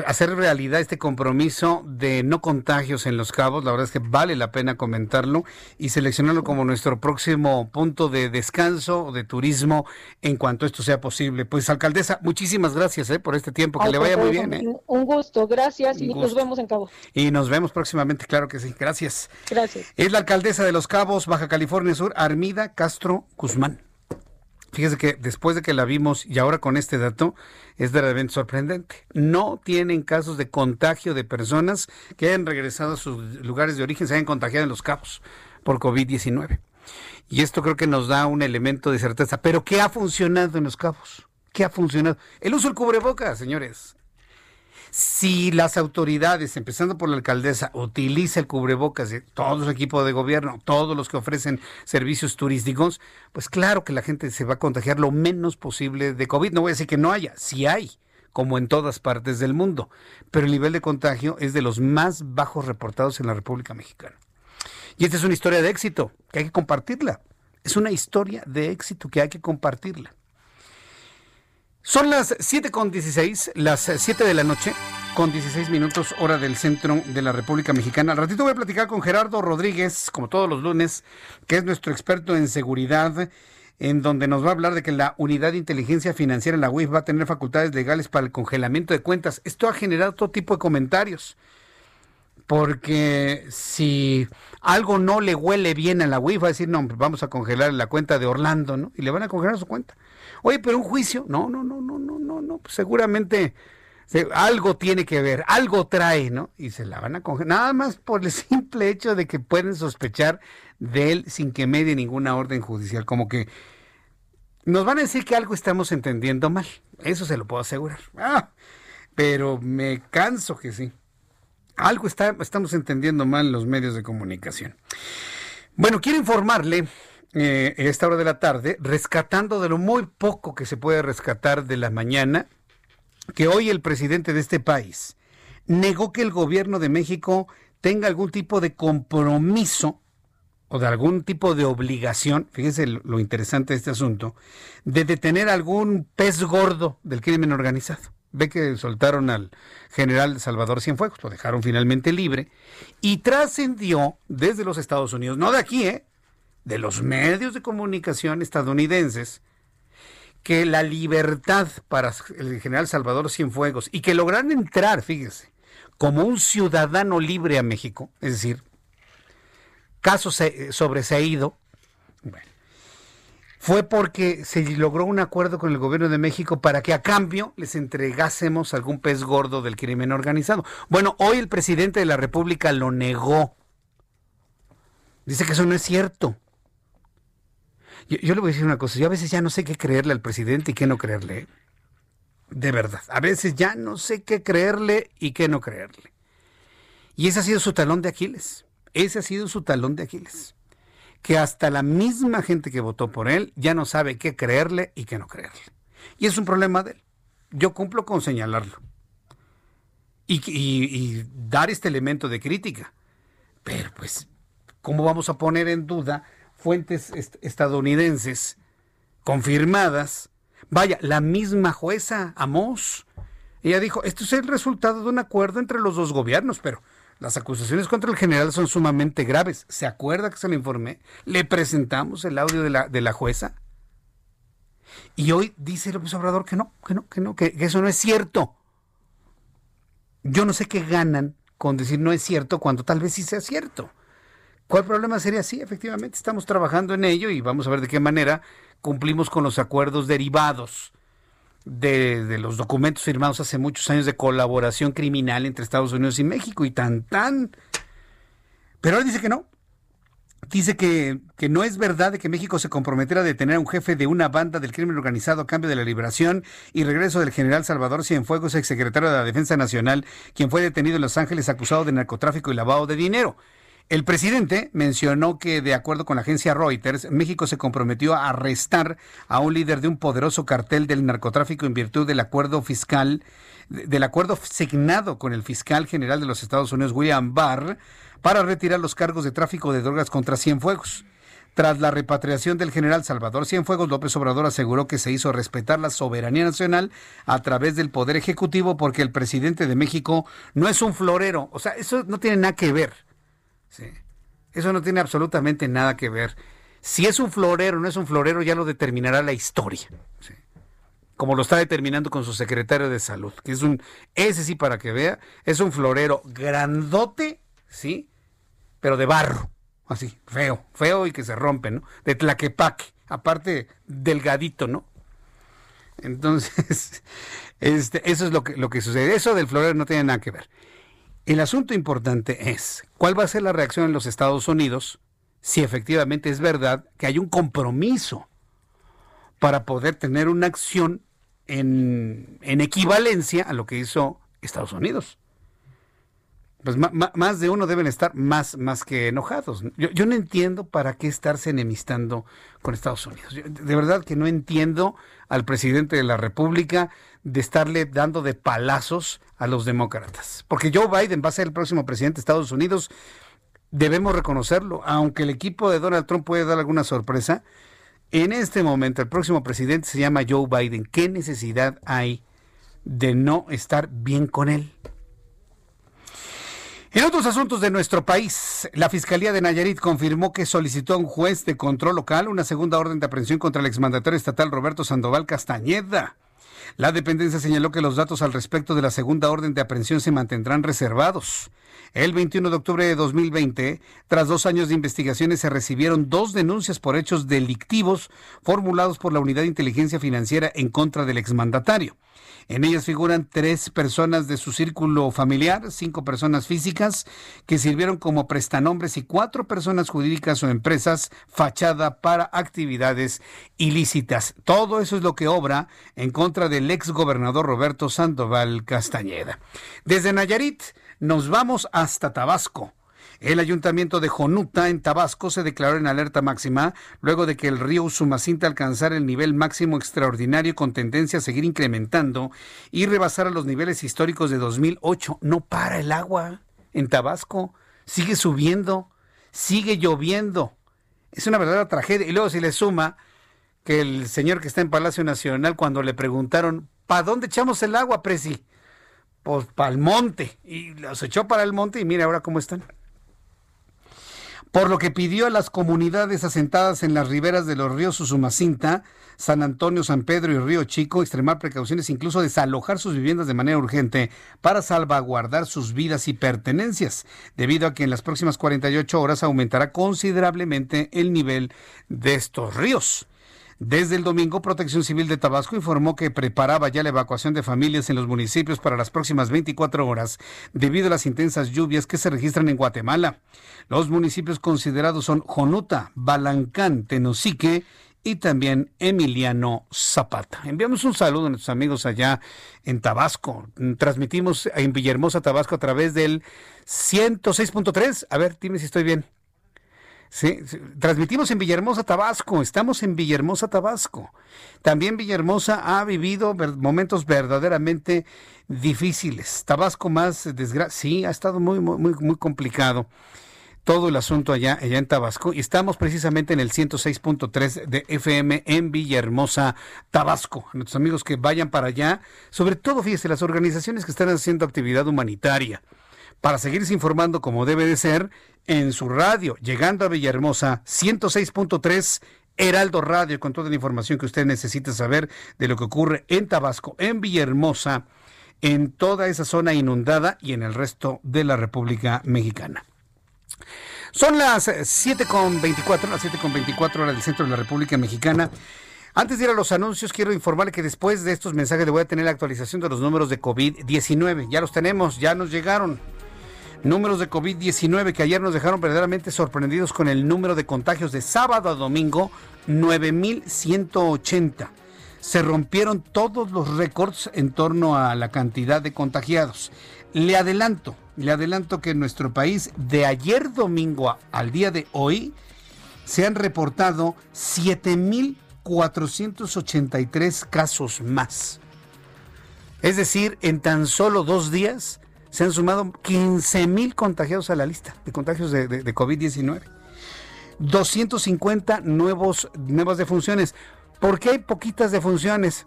hacer realidad este compromiso de no contagios en los cabos. La verdad es que vale la pena comentarlo y seleccionarlo como nuestro próximo punto de descanso o de turismo en cuanto esto sea posible. Pues alcaldesa, muchísimas gracias eh, por este tiempo. Que le vaya muy bien. Eh. Un gusto, gracias y nos vemos en Cabo. Y nos vemos próximamente, claro que sí. Gracias. Gracias. Es la alcaldesa de Los Cabos, Baja California Sur, Armida Castro Guzmán. Fíjese que después de que la vimos y ahora con este dato, es verdaderamente sorprendente. No tienen casos de contagio de personas que hayan regresado a sus lugares de origen, se hayan contagiado en los cabos por COVID-19. Y esto creo que nos da un elemento de certeza. Pero ¿qué ha funcionado en los cabos? ¿Qué ha funcionado? El uso del cubrebocas, señores. Si las autoridades, empezando por la alcaldesa, utiliza el cubrebocas de todo su equipo de gobierno, todos los que ofrecen servicios turísticos, pues claro que la gente se va a contagiar lo menos posible de COVID. No voy a decir que no haya, sí hay, como en todas partes del mundo, pero el nivel de contagio es de los más bajos reportados en la República Mexicana. Y esta es una historia de éxito que hay que compartirla. Es una historia de éxito que hay que compartirla. Son las 7 con 16, las 7 de la noche, con 16 minutos, hora del centro de la República Mexicana. Al ratito voy a platicar con Gerardo Rodríguez, como todos los lunes, que es nuestro experto en seguridad, en donde nos va a hablar de que la unidad de inteligencia financiera en la UIF va a tener facultades legales para el congelamiento de cuentas. Esto ha generado todo tipo de comentarios. Porque si algo no le huele bien a la UIF, va a decir, no, vamos a congelar la cuenta de Orlando, ¿no? Y le van a congelar su cuenta. Oye, pero un juicio, no, no, no, no, no, no, no, pues seguramente algo tiene que ver, algo trae, ¿no? Y se la van a coger, nada más por el simple hecho de que pueden sospechar de él sin que medie ninguna orden judicial, como que nos van a decir que algo estamos entendiendo mal, eso se lo puedo asegurar. Ah, pero me canso que sí. Algo está, estamos entendiendo mal los medios de comunicación. Bueno, quiero informarle eh, esta hora de la tarde, rescatando de lo muy poco que se puede rescatar de la mañana, que hoy el presidente de este país negó que el gobierno de México tenga algún tipo de compromiso o de algún tipo de obligación, fíjese lo interesante de este asunto, de detener algún pez gordo del crimen organizado. Ve que soltaron al general Salvador Cienfuegos, lo dejaron finalmente libre y trascendió desde los Estados Unidos, no de aquí, ¿eh? De los medios de comunicación estadounidenses, que la libertad para el general Salvador Cienfuegos y que lograron entrar, fíjese, como un ciudadano libre a México, es decir, caso sobreseído, bueno, fue porque se logró un acuerdo con el gobierno de México para que a cambio les entregásemos algún pez gordo del crimen organizado. Bueno, hoy el presidente de la República lo negó. Dice que eso no es cierto. Yo, le voy a decir una cosa, yo a veces ya no sé qué creerle al presidente y qué no creerle. De verdad, a veces ya no sé qué creerle y qué no creerle. Y ese ha sido su talón de Aquiles. Ese ha sido su talón de Aquiles. Que hasta la misma gente que votó por él ya no sabe qué creerle y qué no creerle. Y es un problema de él. Yo cumplo con señalarlo. Y dar este elemento de crítica. Pero pues, ¿cómo vamos a poner en duda fuentes estadounidenses confirmadas? Vaya, la misma jueza Amos. Ella dijo, esto es el resultado de un acuerdo entre los dos gobiernos, pero las acusaciones contra el general son sumamente graves. ¿Se acuerda que se le informé? Le presentamos el audio de la, de la jueza. Y hoy dice López Obrador que no, que no, que no, que, eso no es cierto. Yo no sé qué ganan con decir no es cierto cuando tal vez sí sea cierto. ¿Cuál problema sería? Sí, efectivamente, estamos trabajando en ello y vamos a ver de qué manera cumplimos con los acuerdos derivados de, los documentos firmados hace muchos años de colaboración criminal entre Estados Unidos y México y tan tan. Pero ahora dice que no. Dice que, que, no es verdad de que México se comprometiera a detener a un jefe de una banda del crimen organizado a cambio de la liberación y regreso del general Salvador Cienfuegos, exsecretario de la Defensa Nacional, quien fue detenido en Los Ángeles acusado de narcotráfico y lavado de dinero. El presidente mencionó que, de acuerdo con la agencia Reuters, México se comprometió a arrestar a un líder de un poderoso cartel del narcotráfico en virtud del acuerdo fiscal, del acuerdo signado con el fiscal general de los Estados Unidos, William Barr, para retirar los cargos de tráfico de drogas contra Cienfuegos. Tras la repatriación del general Salvador Cienfuegos, López Obrador aseguró que se hizo respetar la soberanía nacional a través del Poder Ejecutivo porque el presidente de México no es un florero. O sea, eso no tiene nada que ver. Sí. Eso no tiene absolutamente nada que ver. Si es un florero o no es un florero, ya lo determinará la historia. Como lo está determinando con su secretario de salud, que es un, ese sí para que vea, es un florero grandote, ¿sí? Pero de barro, así, feo, feo y que se rompe, ¿no? De tlaquepaque, aparte delgadito, ¿no? Entonces, este, eso es lo que, lo que sucede. Eso del florero no tiene nada que ver. El asunto importante es cuál va a ser la reacción en los Estados Unidos si efectivamente es verdad que hay un compromiso para poder tener una acción en, equivalencia a lo que hizo Estados Unidos. Pues más de uno deben estar más, más que enojados. Yo, no entiendo para qué estarse enemistando con Estados Unidos. de verdad que no entiendo al presidente de la República de estarle dando de palazos a los demócratas. Porque Joe Biden va a ser el próximo presidente de Estados Unidos. Debemos reconocerlo, aunque el equipo de Donald Trump puede dar alguna sorpresa. En este momento, el próximo presidente se llama Joe Biden. ¿Qué necesidad hay de no estar bien con él? En otros asuntos de nuestro país, la Fiscalía de Nayarit confirmó que solicitó a un juez de control local una segunda orden de aprehensión contra el exmandatario estatal Roberto Sandoval Castañeda. La dependencia señaló que los datos al respecto de la segunda orden de aprehensión se mantendrán reservados. El 21 de octubre de 2020, tras dos años de investigaciones, se recibieron dos denuncias por hechos delictivos formulados por la Unidad de Inteligencia Financiera en contra del exmandatario. En ellas figuran tres personas de su círculo familiar, cinco personas físicas que sirvieron como prestanombres y cuatro personas jurídicas o empresas fachada para actividades ilícitas. Todo eso es lo que obra en contra del ex gobernador Roberto Sandoval Castañeda. Desde Nayarit nos vamos hasta Tabasco. El ayuntamiento de Jonuta, en Tabasco, se declaró en alerta máxima luego de que el río Usumacinta alcanzara el nivel máximo extraordinario con tendencia a seguir incrementando y rebasara los niveles históricos de 2008. No para el agua en Tabasco, sigue subiendo, sigue lloviendo. Es una verdadera tragedia. Y luego si le suma que el señor que está en Palacio Nacional, cuando le preguntaron, ¿para dónde echamos el agua, Presi? Pues para el monte. Y los echó para el monte y mire ahora cómo están. Por lo que pidió a las comunidades asentadas en las riberas de los ríos Usumacinta, San Antonio, San Pedro y Río Chico extremar precauciones, incluso desalojar sus viviendas de manera urgente para salvaguardar sus vidas y pertenencias, debido a que en las próximas 48 horas aumentará considerablemente el nivel de estos ríos. Desde el domingo, Protección Civil de Tabasco informó que preparaba ya la evacuación de familias en los municipios para las próximas 24 horas debido a las intensas lluvias que se registran en Guatemala. Los municipios considerados son Jonuta, Balancán, Tenosique y también Emiliano Zapata. Enviamos un saludo a nuestros amigos allá en Tabasco. Transmitimos en Villahermosa, Tabasco, a través del 106.3. A ver, dime si estoy bien. Sí, transmitimos en Villahermosa, Tabasco. Estamos en Villahermosa, Tabasco. También Villahermosa ha vivido momentos verdaderamente difíciles. Tabasco más desgracia. Sí, ha estado muy, muy, muy complicado todo el asunto allá, allá en Tabasco. Y estamos precisamente en el 106.3 de FM en Villahermosa, Tabasco. A nuestros amigos que vayan para allá, sobre todo, fíjese, las organizaciones que están haciendo actividad humanitaria para seguirse informando como debe de ser en su radio, llegando a Villahermosa 106.3 Heraldo Radio con toda la información que usted necesita saber de lo que ocurre en Tabasco, en Villahermosa, en toda esa zona inundada y en el resto de la República Mexicana. Son las 7.24, las 7.24 horas del centro de la República Mexicana. Antes de ir a los anuncios, quiero informarle que después de estos mensajes le voy a tener la actualización de los números de COVID-19. Ya los tenemos, ya nos llegaron números de COVID-19 que ayer nos dejaron verdaderamente sorprendidos con el número de contagios de sábado a domingo, 9.180. Se rompieron todos los récords en torno a la cantidad de contagiados. Le adelanto, le adelanto que en nuestro país de ayer domingo al día de hoy se han reportado 7.483 casos más. Es decir, en tan solo dos días se han sumado 15 mil contagiados a la lista de contagios de, COVID-19. 250 nuevos, nuevas defunciones. ¿Por qué hay poquitas defunciones?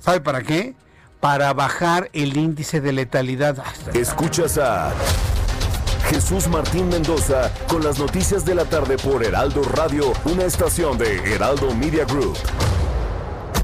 ¿Sabe para qué? Para bajar el índice de letalidad. Escuchas a Jesús Martín Mendoza con las noticias de la tarde por Heraldo Radio, una estación de Heraldo Media Group.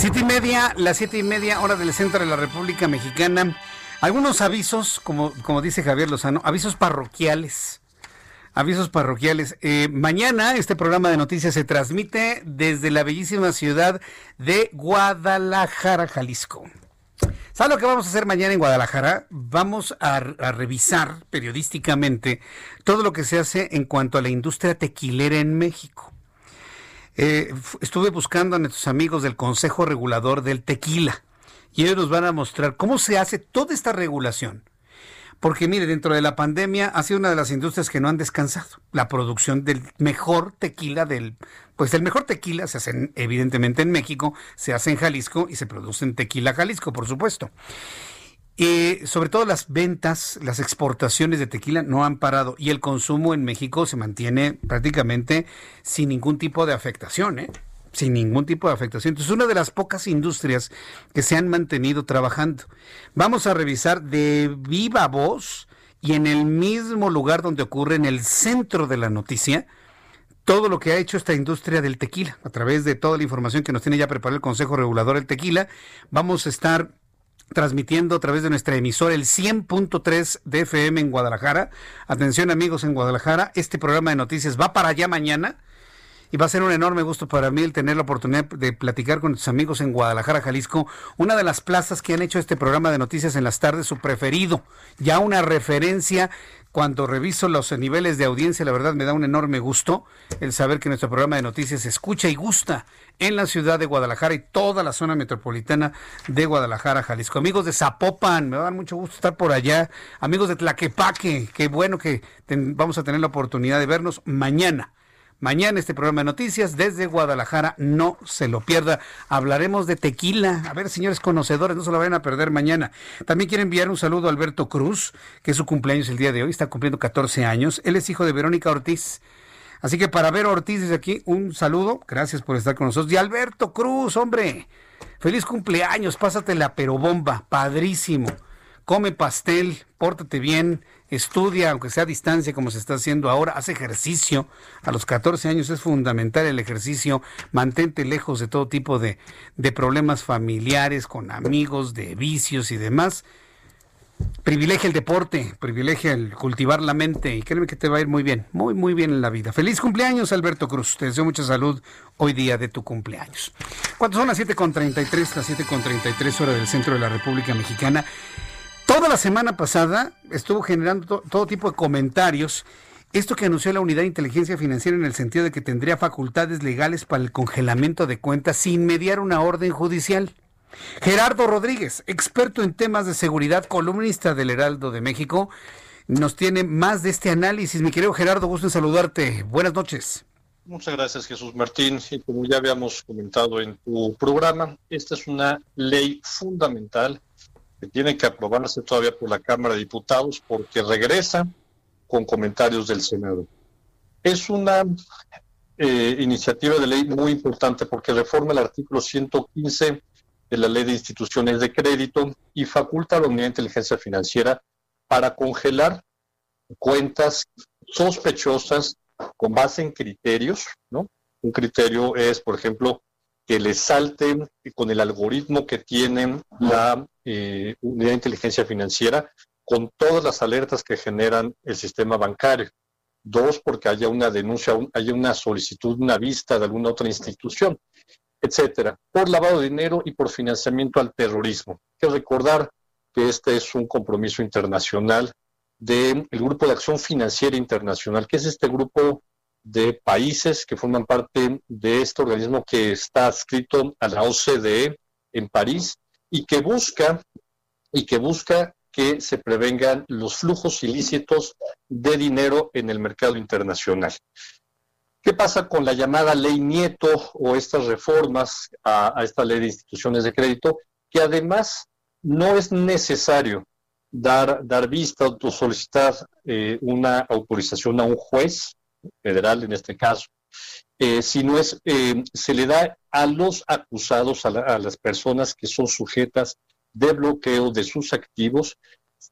Siete y media, las siete y media hora del centro de la República Mexicana. Algunos avisos, como, como dice Javier Lozano, avisos parroquiales. Avisos parroquiales. Eh, mañana este programa de noticias se transmite desde la bellísima ciudad de Guadalajara, Jalisco. ¿Sabe lo que vamos a hacer mañana en Guadalajara? Vamos a, revisar periodísticamente todo lo que se hace en cuanto a la industria tequilera en México. Eh, estuve buscando a nuestros amigos del Consejo Regulador del Tequila y ellos nos van a mostrar cómo se hace toda esta regulación. Porque mire, dentro de la pandemia ha sido una de las industrias que no han descansado. La producción del mejor tequila del, pues el mejor tequila se hace evidentemente en México, se hace en Jalisco y se produce en Tequila Jalisco, por supuesto. Eh, sobre todo las ventas, las exportaciones de tequila no han parado y el consumo en México se mantiene prácticamente sin ningún tipo de afectación, ¿eh? sin ningún tipo de afectación. Entonces, una de las pocas industrias que se han mantenido trabajando. Vamos a revisar de viva voz y en el mismo lugar donde ocurre, en el centro de la noticia, todo lo que ha hecho esta industria del tequila. A través de toda la información que nos tiene ya preparado el Consejo Regulador del Tequila, vamos a estar transmitiendo a través de nuestra emisora el 100.3 de FM en Guadalajara. Atención amigos en Guadalajara, este programa de noticias va para allá mañana y va a ser un enorme gusto para mí el tener la oportunidad de platicar con tus amigos en Guadalajara, Jalisco, una de las plazas que han hecho este programa de noticias en las tardes, su preferido, ya una referencia cuando reviso los niveles de audiencia, la verdad me da un enorme gusto el saber que nuestro programa de noticias se escucha y gusta en la ciudad de Guadalajara y toda la zona metropolitana de Guadalajara, Jalisco. Amigos de Zapopan, me va a dar mucho gusto estar por allá. Amigos de Tlaquepaque, qué bueno que vamos a tener la oportunidad de vernos mañana Mañana este programa de noticias desde Guadalajara, no se lo pierda. Hablaremos de tequila. A ver, señores conocedores, no se lo vayan a perder mañana. También quiero enviar un saludo a Alberto Cruz, que es su cumpleaños el día de hoy, está cumpliendo 14 años. Él es hijo de Verónica Ortiz. Así que para ver Ortiz desde aquí, un saludo. Gracias por estar con nosotros. Y Alberto Cruz, hombre, feliz cumpleaños, pásatela pero bomba, padrísimo. Come pastel, pórtate bien, estudia, aunque sea a distancia como se está haciendo ahora, haz ejercicio. A los 14 años es fundamental el ejercicio. Mantente lejos de todo tipo de, de problemas familiares, con amigos, de vicios y demás. Privilegia el deporte, privilegia el cultivar la mente y créeme que te va a ir muy bien, muy, muy bien en la vida. Feliz cumpleaños, Alberto Cruz. Te deseo mucha salud hoy día de tu cumpleaños. ¿Cuántos son las 7.33, las 7.33 horas del centro de la República Mexicana? Toda la semana pasada estuvo generando todo tipo de comentarios. Esto que anunció la Unidad de Inteligencia Financiera en el sentido de que tendría facultades legales para el congelamiento de cuentas sin mediar una orden judicial. Gerardo Rodríguez, experto en temas de seguridad, columnista del Heraldo de México, nos tiene más de este análisis. Mi querido Gerardo, gusto en saludarte. Buenas noches. Muchas gracias, Jesús Martín. Y como ya habíamos comentado en tu programa, esta es una ley fundamental que tiene que aprobarse todavía por la Cámara de Diputados porque regresa con comentarios del Senado. Es una eh, iniciativa de ley muy importante porque reforma el artículo 115 de la Ley de Instituciones de Crédito y faculta a la Unidad de Inteligencia Financiera para congelar cuentas sospechosas con base en criterios, ¿no? Un criterio es, por ejemplo, que le salten con el algoritmo que tienen la eh, unidad de inteligencia financiera con todas las alertas que generan el sistema bancario. Dos, porque haya una denuncia, haya una solicitud, una vista de alguna otra institución, etcétera, por lavado de dinero y por financiamiento al terrorismo. Hay que recordar que este es un compromiso internacional del Grupo de Acción Financiera Internacional, que es este grupo de países que forman parte de este organismo que está adscrito a la OCDE en París y que busca y que busca que se prevengan los flujos ilícitos de dinero en el mercado internacional. ¿Qué pasa con la llamada ley Nieto o estas reformas a, esta ley de instituciones de crédito? Que además no es necesario dar, dar vista o solicitar eh, una autorización a un juez federal en este caso, eh, sino es, eh, se le da a los acusados, a, las personas que son sujetas de bloqueo de sus activos,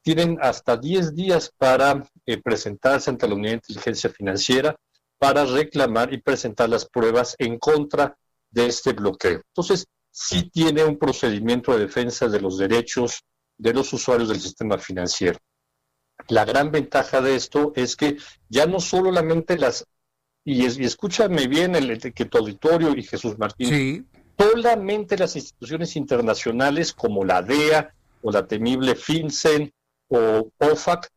tienen hasta 10 días para eh, presentarse ante la Unidad de Inteligencia Financiera para reclamar y presentar las pruebas en contra de este bloqueo. Entonces, sí tiene un procedimiento de defensa de los derechos de los usuarios del sistema financiero. La gran ventaja de esto es que ya no solamente las, y, escúchame bien el, que tu auditorio y Jesús Martín, solamente las instituciones internacionales como la DEA o la temible FinCEN o OFAC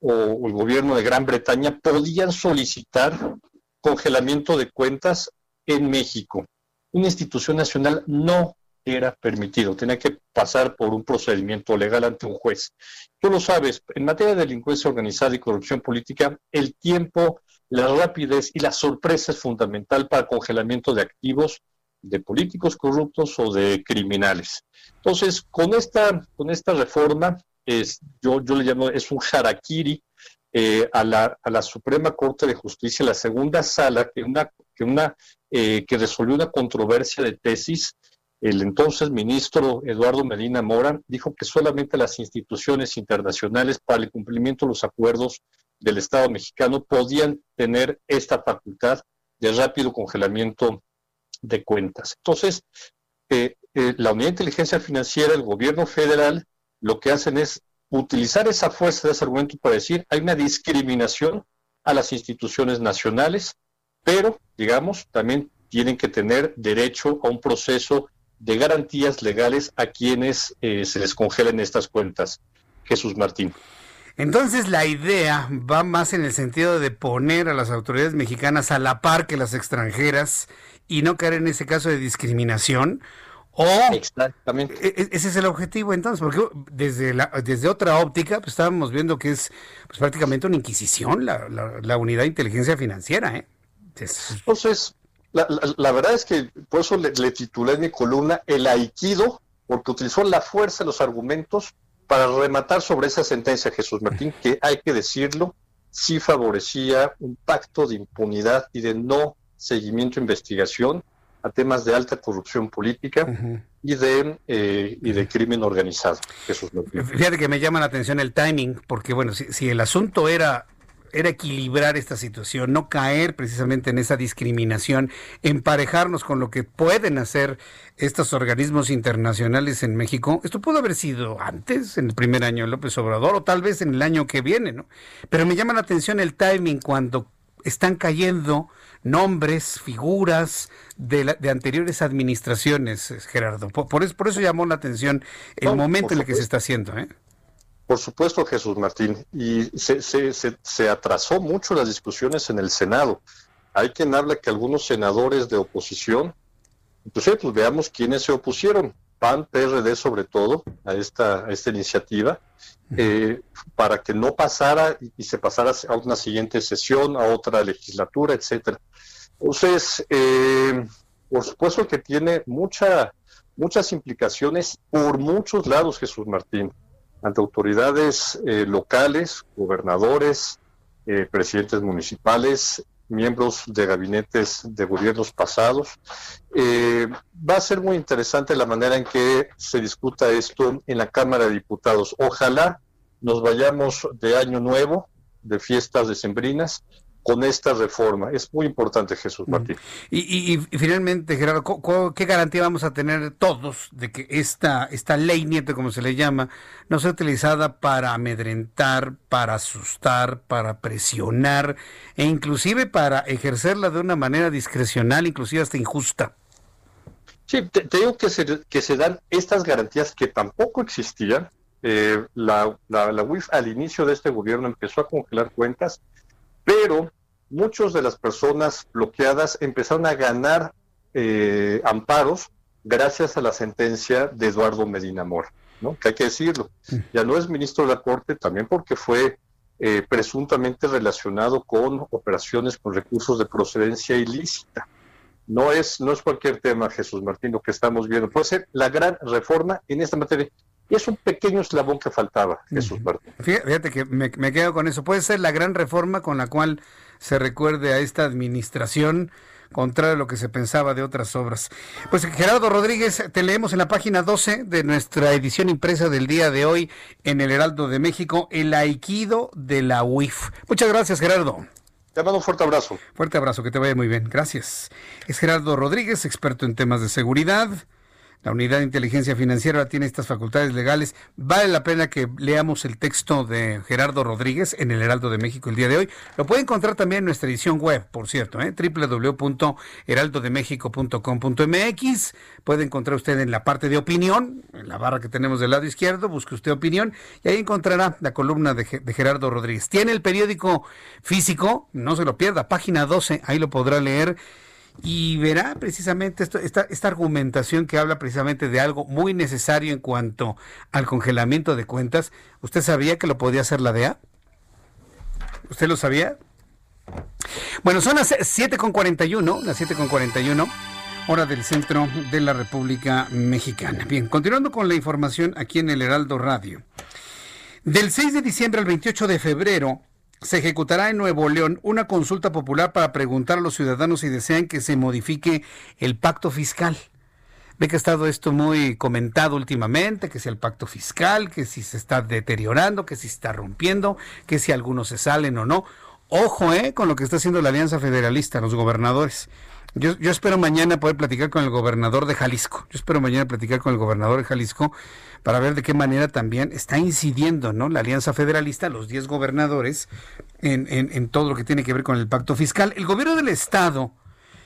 o el gobierno de Gran Bretaña podían solicitar congelamiento de cuentas en México. Una institución nacional no era permitido, tenía que pasar por un procedimiento legal ante un juez. Tú lo sabes, en materia de delincuencia organizada y corrupción política, el tiempo, la rapidez y la sorpresa es fundamental para el congelamiento de activos de políticos corruptos o de criminales. Entonces, con esta, con esta reforma, es, yo, yo le llamo, es un harakiri eh, a, la, a, la, Suprema Corte de Justicia, la segunda sala, que, una, que, una, eh, que resolvió una controversia de tesis el entonces ministro Eduardo Medina Mora dijo que solamente las instituciones internacionales para el cumplimiento de los acuerdos del Estado mexicano podían tener esta facultad de rápido congelamiento de cuentas. Entonces, eh, eh, la Unidad de Inteligencia Financiera, el gobierno federal, lo que hacen es utilizar esa fuerza de ese argumento para decir hay una discriminación a las instituciones nacionales pero, digamos, también tienen que tener derecho a un proceso de garantías legales a quienes eh, se les congelen estas cuentas. Jesús Martín. Entonces la idea va más en el sentido de poner a las autoridades mexicanas a la par que las extranjeras y no caer en ese caso de discriminación. O Exactamente. E, e, ese es el objetivo entonces, porque desde, la, desde otra óptica pues, estábamos viendo que es pues, prácticamente una inquisición la, la, unidad de inteligencia financiera. ¿eh? Entonces, la, la, verdad es que por eso le, le titulé en mi columna el aikido, porque utilizó la fuerza de los argumentos para rematar sobre esa sentencia, Jesús Martín, que hay que decirlo, sí favorecía un pacto de impunidad y de no seguimiento e investigación a temas de alta corrupción política y de eh, y de crimen organizado. Jesús Martín. Fíjate que me llama la atención el timing, porque bueno, si, si el asunto era era equilibrar esta situación, no caer precisamente en esa discriminación, emparejarnos con lo que pueden hacer estos organismos internacionales en México. Esto pudo haber sido antes, en el primer año de López Obrador, o tal vez en el año que viene, ¿no? Pero me llama la atención el timing cuando están cayendo nombres, figuras de, de anteriores administraciones, Gerardo. Por, eso, por eso llamó la atención el momento en el que se está haciendo. ¿eh? Por supuesto, Jesús Martín. Y se, se, se, atrasó mucho las discusiones en el Senado. Hay quien habla que algunos senadores de oposición, entonces pues veamos quiénes se opusieron. PAN, PRD sobre todo, a esta, a esta iniciativa, eh, para que no pasara y, se pasara a una siguiente sesión, a otra legislatura, etcétera. Entonces, eh, por supuesto que tiene mucha, muchas implicaciones por muchos lados, Jesús Martín ante autoridades eh, locales, gobernadores, eh, presidentes municipales, miembros de gabinetes de gobiernos pasados. Eh, va a ser muy interesante la manera en que se discuta esto en la Cámara de Diputados. Ojalá nos vayamos de año nuevo, de fiestas decembrinas, con esta reforma. Es muy importante, Jesús Martín. Y, finalmente, Gerardo, ¿qué garantía vamos a tener todos de que esta, esta ley nieto, como se le llama, no sea utilizada para amedrentar, para asustar, para presionar e inclusive para ejercerla de una manera discrecional, inclusive hasta injusta? Sí, te, digo que se, que se dan estas garantías que tampoco existían. Eh, la, la, la UIF al inicio de este gobierno empezó a congelar cuentas pero muchas de las personas bloqueadas empezaron a ganar eh, amparos gracias a la sentencia de Eduardo Medina Mora, ¿no? que hay que decirlo. Mm. Ya no es ministro de la Corte, también porque fue eh, presuntamente relacionado con operaciones con recursos de procedencia ilícita. No es, no es cualquier tema, Jesús Martín, lo que estamos viendo. Puede ser la gran reforma en esta materia. Y es un pequeño eslabón que faltaba, Jesús Martín. Fíjate que me, quedo con eso. Puede ser la gran reforma con la cual se recuerde a esta administración contrario a lo que se pensaba de otras obras. Pues Gerardo Rodríguez, te leemos en la página 12 de nuestra edición impresa del día de hoy en el Heraldo de México, el aikido de la UIF. Muchas gracias, Gerardo. Te mando un fuerte abrazo. Fuerte abrazo, que te vaya muy bien. Gracias. Es Gerardo Rodríguez, experto en temas de seguridad. La unidad de inteligencia financiera tiene estas facultades legales. Vale la pena que leamos el texto de Gerardo Rodríguez en el Heraldo de México el día de hoy. Lo puede encontrar también en nuestra edición web, por cierto, ¿eh? www.heraldodemexico.com.mx. Puede encontrar usted en la parte de opinión, en la barra que tenemos del lado izquierdo, busque usted opinión y ahí encontrará la columna de, Gerardo Rodríguez. Tiene el periódico físico, no se lo pierda, página 12, ahí lo podrá leer y verá precisamente esto, esta, esta argumentación que habla precisamente de algo muy necesario en cuanto al congelamiento de cuentas. ¿Usted sabía que lo podía hacer la DEA? ¿Usted lo sabía? Bueno, son las 7.41, las 7.41, hora del centro de la República Mexicana. Bien, continuando con la información aquí en el Heraldo Radio. Del 6 de diciembre al 28 de febrero, se ejecutará en Nuevo León una consulta popular para preguntar a los ciudadanos si desean que se modifique el pacto fiscal. Ve que ha estado esto muy comentado últimamente, que si el pacto fiscal, que si se está deteriorando, que si se está rompiendo, que si algunos se salen o no. Ojo, eh, con lo que está haciendo la Alianza Federalista, los gobernadores. Yo, yo espero mañana poder platicar con el gobernador de Jalisco. Yo espero mañana platicar con el gobernador de Jalisco para ver de qué manera también está incidiendo ¿no? la Alianza Federalista, los 10 gobernadores, en, en, en todo lo que tiene que ver con el pacto fiscal. El gobierno del Estado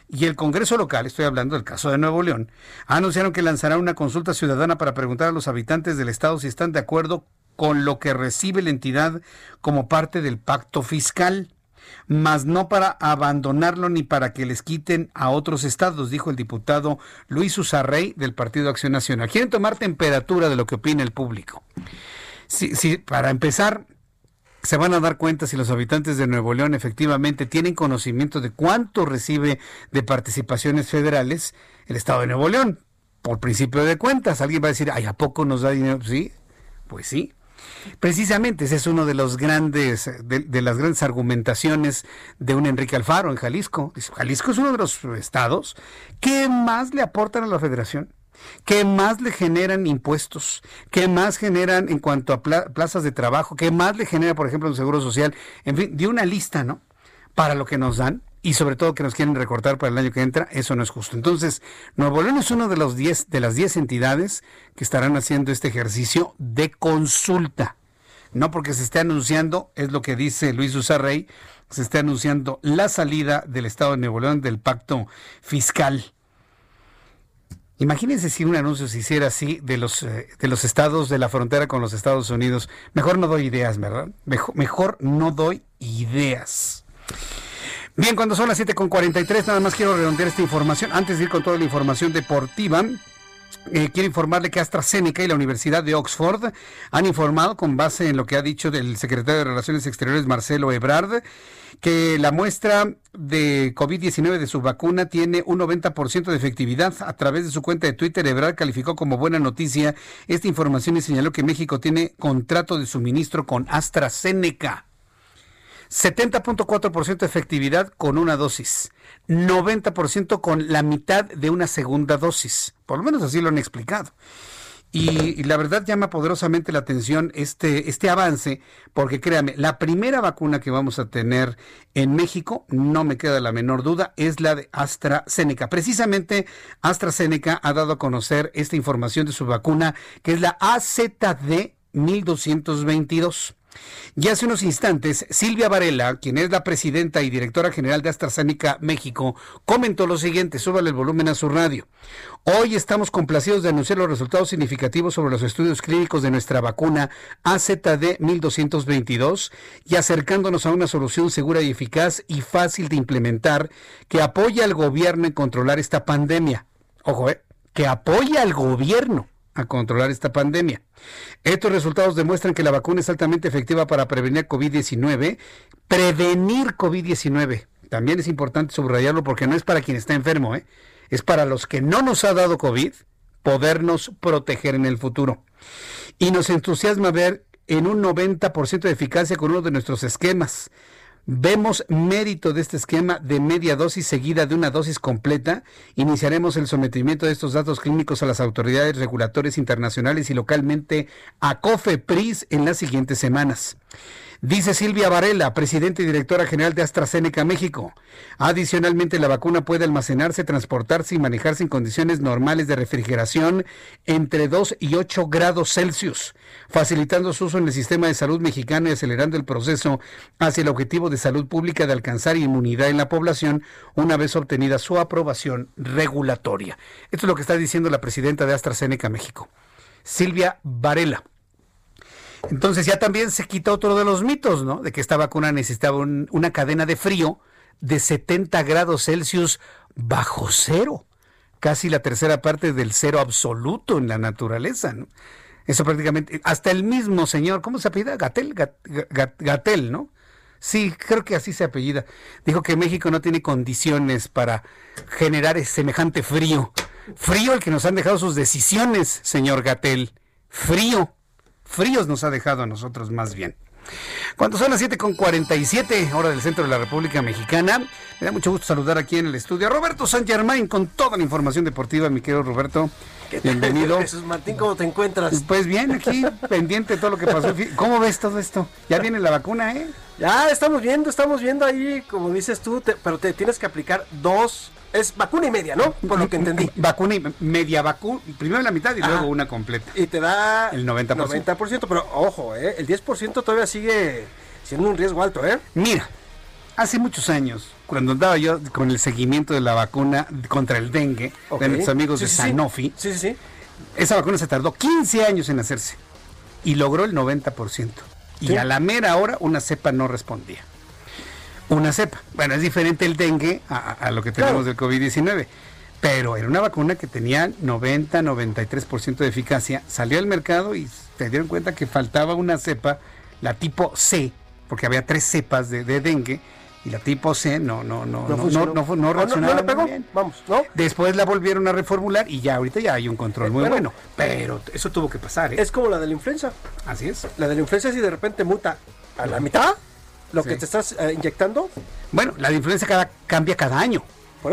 y el Congreso local, estoy hablando del caso de Nuevo León, anunciaron que lanzará una consulta ciudadana para preguntar a los habitantes del Estado si están de acuerdo con lo que recibe la entidad como parte del pacto fiscal mas no para abandonarlo ni para que les quiten a otros estados, dijo el diputado Luis Usarrey del Partido Acción Nacional. Quieren tomar temperatura de lo que opina el público. Sí, sí, para empezar, se van a dar cuenta si los habitantes de Nuevo León efectivamente tienen conocimiento de cuánto recibe de participaciones federales el Estado de Nuevo León. Por principio de cuentas, alguien va a decir, ay, ¿a poco nos da dinero? Sí, pues sí. Precisamente ese es uno de los grandes, de, las grandes argumentaciones de un Enrique Alfaro en Jalisco. Jalisco es uno de los estados que más le aportan a la federación que más le generan impuestos, que más generan en cuanto a plazas de trabajo, que más le genera, por ejemplo, el Seguro Social, en fin, de una lista, ¿no? Para lo que nos dan y sobre todo que nos quieren recortar para el año que entra, eso no es justo. Entonces, Nuevo León es uno de los diez, de las 10 entidades que estarán haciendo este ejercicio de consulta no porque se esté anunciando, es lo que dice Luis Usarrey, se esté anunciando la salida del Estado de Nuevo León del pacto fiscal. Imagínense si un anuncio se hiciera así de los, eh, de los estados de la frontera con los Estados Unidos. Mejor no doy ideas, ¿verdad? Mejor, mejor no doy ideas. Bien, cuando son las 7.43, nada más quiero redondear esta información. Antes de ir con toda la información deportiva, eh, quiero informarle que AstraZeneca y la Universidad de Oxford han informado, con base en lo que ha dicho el secretario de Relaciones Exteriores Marcelo Ebrard, que la muestra de COVID-19 de su vacuna tiene un 90% de efectividad. A través de su cuenta de Twitter, Ebrard calificó como buena noticia esta información y señaló que México tiene contrato de suministro con AstraZeneca. 70.4% de efectividad con una dosis, 90% con la mitad de una segunda dosis. Por lo menos así lo han explicado. Y, la verdad llama poderosamente la atención este, este avance, porque créame, la primera vacuna que vamos a tener en México, no me queda la menor duda, es la de AstraZeneca. Precisamente AstraZeneca ha dado a conocer esta información de su vacuna, que es la AZD 1222. Y hace unos instantes, Silvia Varela, quien es la presidenta y directora general de AstraZeneca México, comentó lo siguiente, súbale el volumen a su radio. Hoy estamos complacidos de anunciar los resultados significativos sobre los estudios clínicos de nuestra vacuna AZD 1222 y acercándonos a una solución segura y eficaz y fácil de implementar que apoya al gobierno en controlar esta pandemia. Ojo, eh, que apoya al gobierno a controlar esta pandemia. Estos resultados demuestran que la vacuna es altamente efectiva para prevenir COVID-19, prevenir COVID-19. También es importante subrayarlo porque no es para quien está enfermo, ¿eh? es para los que no nos ha dado COVID podernos proteger en el futuro. Y nos entusiasma ver en un 90% de eficacia con uno de nuestros esquemas. Vemos mérito de este esquema de media dosis seguida de una dosis completa. Iniciaremos el sometimiento de estos datos clínicos a las autoridades regulatorias internacionales y localmente a COFEPRIS en las siguientes semanas. Dice Silvia Varela, presidenta y directora general de AstraZeneca México. Adicionalmente, la vacuna puede almacenarse, transportarse y manejarse en condiciones normales de refrigeración entre 2 y 8 grados Celsius, facilitando su uso en el sistema de salud mexicano y acelerando el proceso hacia el objetivo de salud pública de alcanzar inmunidad en la población una vez obtenida su aprobación regulatoria. Esto es lo que está diciendo la presidenta de AstraZeneca México, Silvia Varela. Entonces ya también se quita otro de los mitos, ¿no? De que esta vacuna necesitaba una cadena de frío de 70 grados Celsius bajo cero, casi la tercera parte del cero absoluto en la naturaleza, ¿no? Eso prácticamente, hasta el mismo señor, ¿cómo se apellida? Gatel, Gatel, ¿no? Sí, creo que así se apellida. Dijo que México no tiene condiciones para generar semejante frío. Frío el que nos han dejado sus decisiones, señor Gatel. Frío fríos nos ha dejado a nosotros más bien. Cuando son las 7.47, hora del centro de la República Mexicana, me da mucho gusto saludar aquí en el estudio a Roberto San Germain con toda la información deportiva, mi querido Roberto. Bienvenido. Jesús Martín, ¿cómo te encuentras? Pues bien, aquí pendiente de todo lo que pasó. ¿Cómo ves todo esto? Ya viene la vacuna, ¿eh? Ya estamos viendo, estamos viendo ahí, como dices tú, pero te tienes que aplicar dos Es vacuna y media, ¿no? Por lo que entendí. Vacuna y media vacuna, primero la mitad y Ajá. luego una completa. Y te da El 90%. 90%, pero ojo, ¿eh? el 10% todavía sigue siendo un riesgo alto, ¿eh? Mira, hace muchos años, cuando andaba yo con el seguimiento de la vacuna contra el dengue Ok. de nuestros amigos Sí, de sí. Sanofi, Sí, sí, sí. esa vacuna se tardó 15 años en hacerse y logró el 90%. Y Sí. a la mera hora una cepa no respondía. Una cepa. Bueno, es diferente el dengue a, lo que tenemos Claro. del COVID-19. Pero era una vacuna que tenía 90-93% de eficacia. Salió al mercado y se dieron cuenta que faltaba una cepa, la tipo C, porque había tres cepas de, de dengue. Y la tipo C no, no, no, no, no, no, no reaccionaba le muy pegó. bien. Vamos, ¿no? Después la volvieron a reformular y ya ahorita ya hay un control muy Bueno. bueno. Pero eso tuvo que pasar, ¿eh? Es como la de la influenza. Así es. La de la influenza si de repente muta a la mitad lo Sí. que te estás eh, inyectando. Bueno, la de influenza cada, cambia cada año.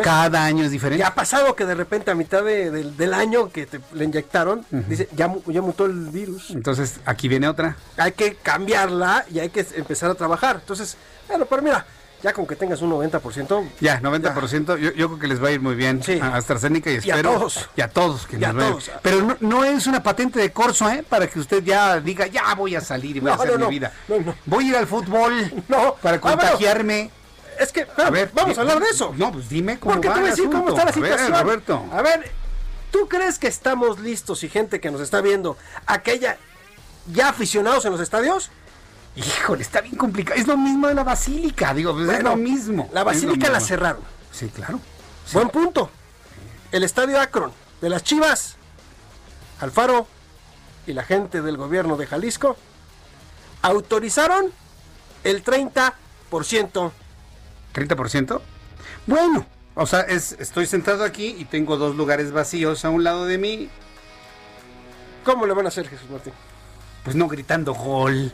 Cada año es diferente. Ya ha pasado que de repente a mitad de- del- del año que te le inyectaron, dice, ya, ya mutó el virus. Entonces, aquí viene otra. Hay que cambiarla y hay que empezar a trabajar. Entonces, bueno, pero mira, ya con que tengas un 90%, Ya, 90%. Yo, yo creo que les va a ir muy bien Sí. a AstraZeneca y Y a espero. todos. Y a todos. Que Y. Pero no, no es una patente de corso, ¿eh? Para que usted ya diga, ya voy a salir y voy a hacer no, mi vida. No, no. Voy a ir al fútbol No. para Ah, contagiarme. es que, A ver, vamos a hablar de eso. No, pues dime cómo Porque va te voy a decir cómo está la A ver, situación. Roberto. A ver, ¿tú crees que estamos listos y gente que nos está viendo, aquella ya aficionados en los estadios? Híjole, está bien complicado. Es lo mismo de la basílica, digo, pues es lo mismo. La lo basílica la cerraron. Sí, claro. Buen punto. El estadio Akron de las Chivas, Alfaro y la gente del gobierno de Jalisco autorizaron el 30%. ¿30%? Bueno, o sea, es, estoy sentado aquí y tengo dos lugares vacíos a un lado de mí, ¿Cómo le van a hacer, Jesús Martín? pues no gritando gol.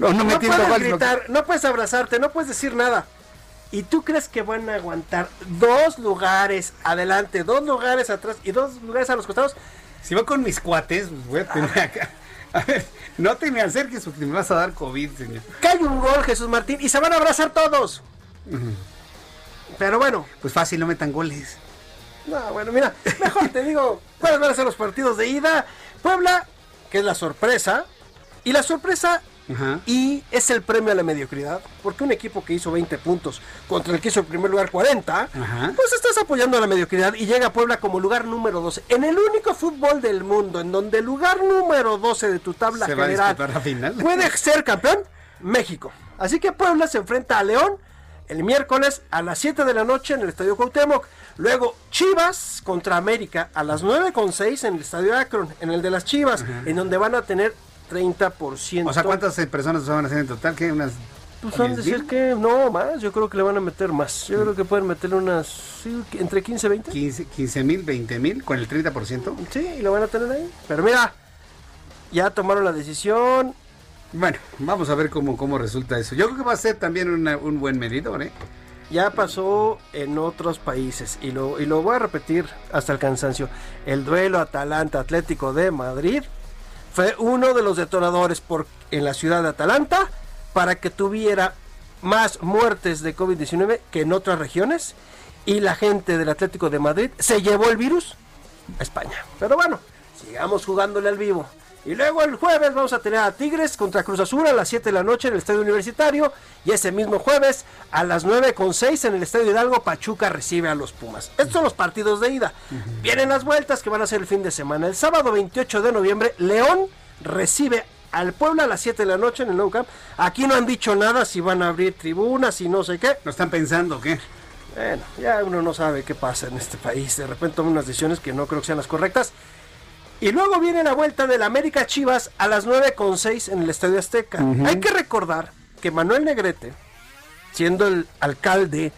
No, no No puedes gritar, no puedes abrazarte, no puedes decir nada. ¿Y tú crees que van a aguantar dos lugares adelante, dos lugares atrás y dos lugares a los costados? Si voy con mis cuates, pues voy a tener acá. A ver, no te me acerques porque me vas a dar COVID, señor. Cae un gol, Jesús Martín, y se van a abrazar todos. Pero bueno, Pues fácil, no metan goles. No, bueno, mira, mejor te digo cuáles van a ser los partidos de ida. Puebla, que es la sorpresa, y la sorpresa Ajá. y es el premio a la mediocridad, porque un equipo que hizo 20 puntos contra el que hizo en primer lugar 40, Ajá. pues estás apoyando a la mediocridad y llega a Puebla como lugar número 12. En el único fútbol del mundo en donde el lugar número 12 de tu tabla Se va a general disputar la final. puede ser campeón, México. Así que Puebla se enfrenta a León el miércoles a las 7 de la noche en el Estadio Cuauhtémoc. Luego Chivas contra América a las 9.6 en el Estadio Akron, en el de las Chivas, en donde van a tener 30%. O sea, ¿cuántas personas van a hacer en total? ¿Qué? Unas. Pues van a 10,000? decir que no, más. Yo creo que le van a meter más. Yo creo que pueden meterle unas sí, entre 15 y 20. 15 15 mil, 20 mil, con el 30%. Sí, y lo van a tener ahí. Pero mira, ya tomaron la decisión. Bueno, vamos a ver cómo, cómo resulta eso. Yo creo que va a ser también una- un buen medidor, ¿eh? Ya pasó en otros países y lo, y lo voy a repetir hasta el cansancio. El duelo Atalanta-Atlético de Madrid fue uno de los detonadores por, en la ciudad de Atalanta para que tuviera más muertes de COVID-19 que en otras regiones y la gente del Atlético de Madrid se llevó el virus a España. Pero bueno, sigamos jugándole al vivo. Y luego el jueves vamos a tener a Tigres contra Cruz Azul a las 7 de la noche en el Estadio Universitario. Y ese mismo jueves a las 9 con 6 en el Estadio Hidalgo, Pachuca recibe a los Pumas. Estos son los partidos de ida. Vienen las vueltas que van a ser el fin de semana. El sábado 28 de noviembre, León recibe al Puebla a las 7 de la noche en el Nou Camp. Aquí no han dicho nada si van a abrir tribunas y no sé qué. ¿Lo están pensando qué? Bueno, ya uno no sabe qué pasa en este país. De repente toman unas decisiones que no creo que sean las correctas. Y luego viene la vuelta del América Chivas a las 9.6 en el Estadio Azteca. Hay que recordar que Manuel Negrete, siendo el alcalde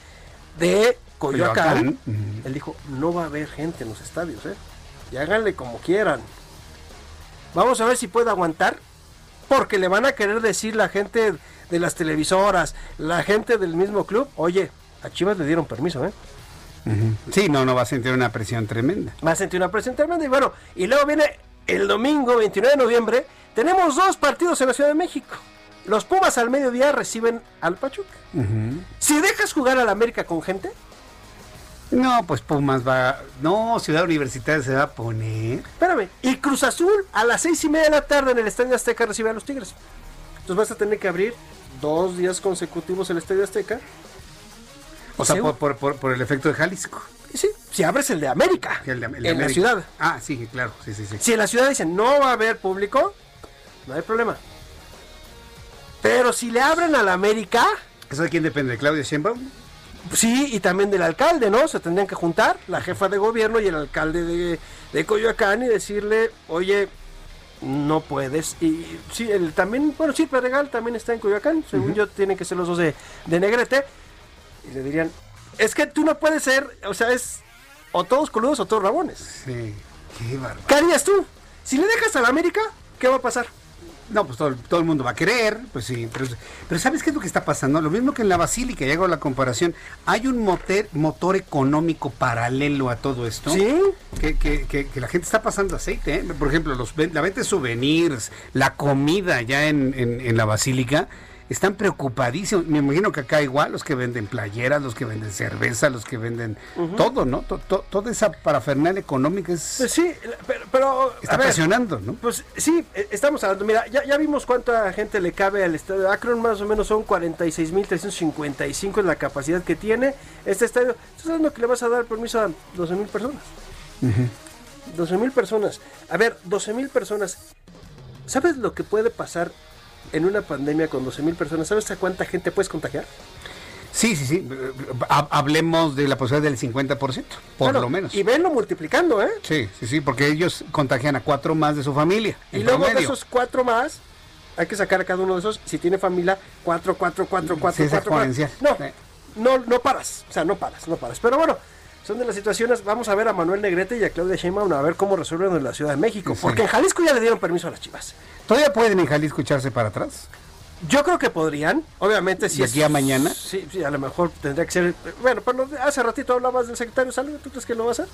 de Coyoacán, él dijo, no va a haber gente en los estadios, ¿eh? Y háganle como quieran. Vamos a ver si puede aguantar, porque le van a querer decir la gente de las televisoras, la gente del mismo club, oye, a Chivas le dieron permiso, ¿eh? Sí, no, no va a sentir una presión tremenda. Va a sentir una presión tremenda y bueno, y luego viene el domingo 29 de noviembre, tenemos dos partidos en la Ciudad de México. Los Pumas al mediodía reciben al Pachuca. Si dejas jugar al América con gente, No, pues Pumas va. No, Ciudad Universitaria se va a poner. Espérame. Y Cruz Azul a las seis y media de la tarde en el Estadio Azteca recibe a los Tigres. Entonces vas a tener que abrir dos días consecutivos el Estadio Azteca. O sea, por, por, por, por el efecto de Jalisco. Sí, si abres el de América. El de- el de en la América. ciudad. Ah, sí, claro. Sí, sí, sí. Si en la ciudad dicen no va a haber público, no hay problema. Pero si le abren a la América, ¿Eso de quién depende? ¿De Claudia Sheinbaum? sí, y también del alcalde, ¿no? Se tendrían que juntar la jefa de gobierno y el alcalde de, de Coyoacán y decirle, oye, no puedes. Y sí, el, también, bueno, sí, Pedregal también está en Coyoacán, según yo, tienen que ser los dos de, de Negrete. Y le dirían, es que tú no puedes ser, o sea, es o todos coludos o todos rabones. Sí. Qué bárbaro. ¿Qué harías tú? Si le dejas a la América, ¿qué va a pasar? No, pues todo, todo el mundo va a querer, pues sí, pero, pero ¿sabes qué es lo que está pasando? Lo mismo que en la Basílica, ya hago la comparación, hay un motor, motor económico paralelo a todo esto. Sí. Que, que, que, que la gente está pasando aceite, ¿eh? por ejemplo, los, la venta de souvenirs, la comida ya en, en, en la Basílica, están preocupadísimos. Me imagino que acá igual, los que venden playeras, los que venden cerveza, los que venden todo, ¿no? To- to- toda esa parafernalia económica es, Pues sí, pero, pero, está a ver, presionando, ¿no? Pues sí, eh, estamos hablando, mira, ya, ya vimos cuánta gente le cabe al estadio Akron, más o menos son 46.355 es la capacidad que tiene este estadio. Estás hablando que le vas a dar permiso a 12.000 personas. 12.000 personas. A ver, 12.000 personas. ¿Sabes lo que puede pasar en una pandemia con 12.000 personas? ¿Sabes a cuánta gente puedes contagiar? Sí, sí, sí. Ha- Hablemos de la posibilidad del 50%, por lo menos. Y venlo multiplicando, ¿eh? Sí, sí, sí, porque ellos contagian a cuatro más de su familia. Y luego de esos cuatro más, hay que sacar a cada uno de esos. Si tiene familia, cuatro, cuatro, cuatro, cuatro, Sí, es cuatro, cuatro. No, no, no paras. O sea, no paras, no paras. Pero bueno, son de las situaciones. Vamos a ver a Manuel Negrete y a Claudia Sheinbaum a ver cómo resuelven en la Ciudad de México. Sí. Porque en Jalisco ya le dieron permiso a las chivas. ¿Todavía pueden en Jalisco echarse para atrás? Yo creo que podrían, obviamente si ¿De es- aquí a mañana? Sí, sí, a lo mejor tendría que ser. Bueno, pero hace ratito hablabas del secretario de salud, ¿tú crees que lo va a hacer?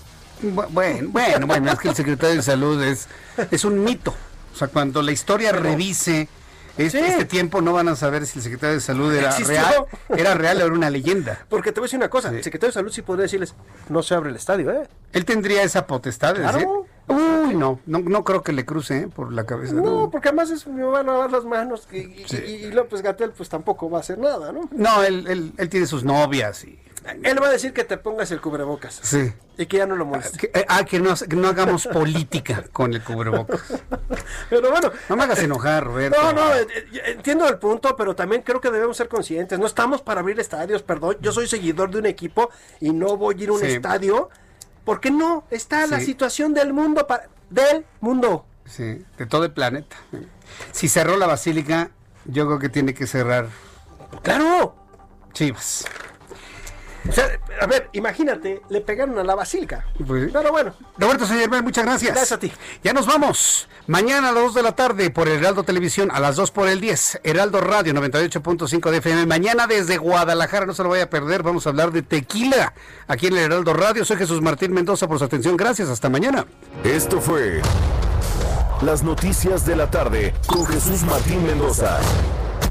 Bu- Bueno, bueno, bueno, es que el secretario de Salud es, es un mito. O sea, cuando la historia revise este, Sí. este tiempo, no van a saber si el secretario de Salud era Existió. real, era real o era una leyenda. Porque te voy a decir una cosa, el secretario de salud sí podría decirles, no se abre el estadio, ¿eh? Él tendría esa potestad de Claro. decir, uy, no, no, no creo que le cruce ¿eh? por la cabeza. No, No, porque además es, me van a dar las manos y, y- Sí. y- y López Gatel pues tampoco va a hacer nada, ¿no? No, él, él, él tiene sus novias y... Él va a decir que te pongas el cubrebocas Sí. y que ya no lo molestes. Que, eh, ah, que no, que no hagamos política con el cubrebocas. Pero bueno, No me hagas enojar, Roberto. no, no, eh, eh, entiendo el punto, pero también creo que debemos ser conscientes. No estamos para abrir estadios, perdón. Yo soy seguidor de un equipo y no voy a ir a un Sí. estadio porque no está la situación del mundo para del mundo. Sí, de todo el planeta. Si cerró la basílica, yo creo que tiene que cerrar Claro. Chivas. O sea, a ver, imagínate, le pegaron a la basílica. Pues- Pero bueno, Roberto Señor, muchas gracias. Gracias a ti. Ya nos vamos. Mañana a las 2 de la tarde por Heraldo Televisión, a las 2 por el 10. Heraldo Radio 98.5 de FM. Mañana desde Guadalajara, no se lo vaya a perder. Vamos a hablar de tequila aquí en el Heraldo Radio. Soy Jesús Martín Mendoza por su atención. Gracias. Hasta mañana. Esto fue Las Noticias de la Tarde con Jesús Martín Mendoza.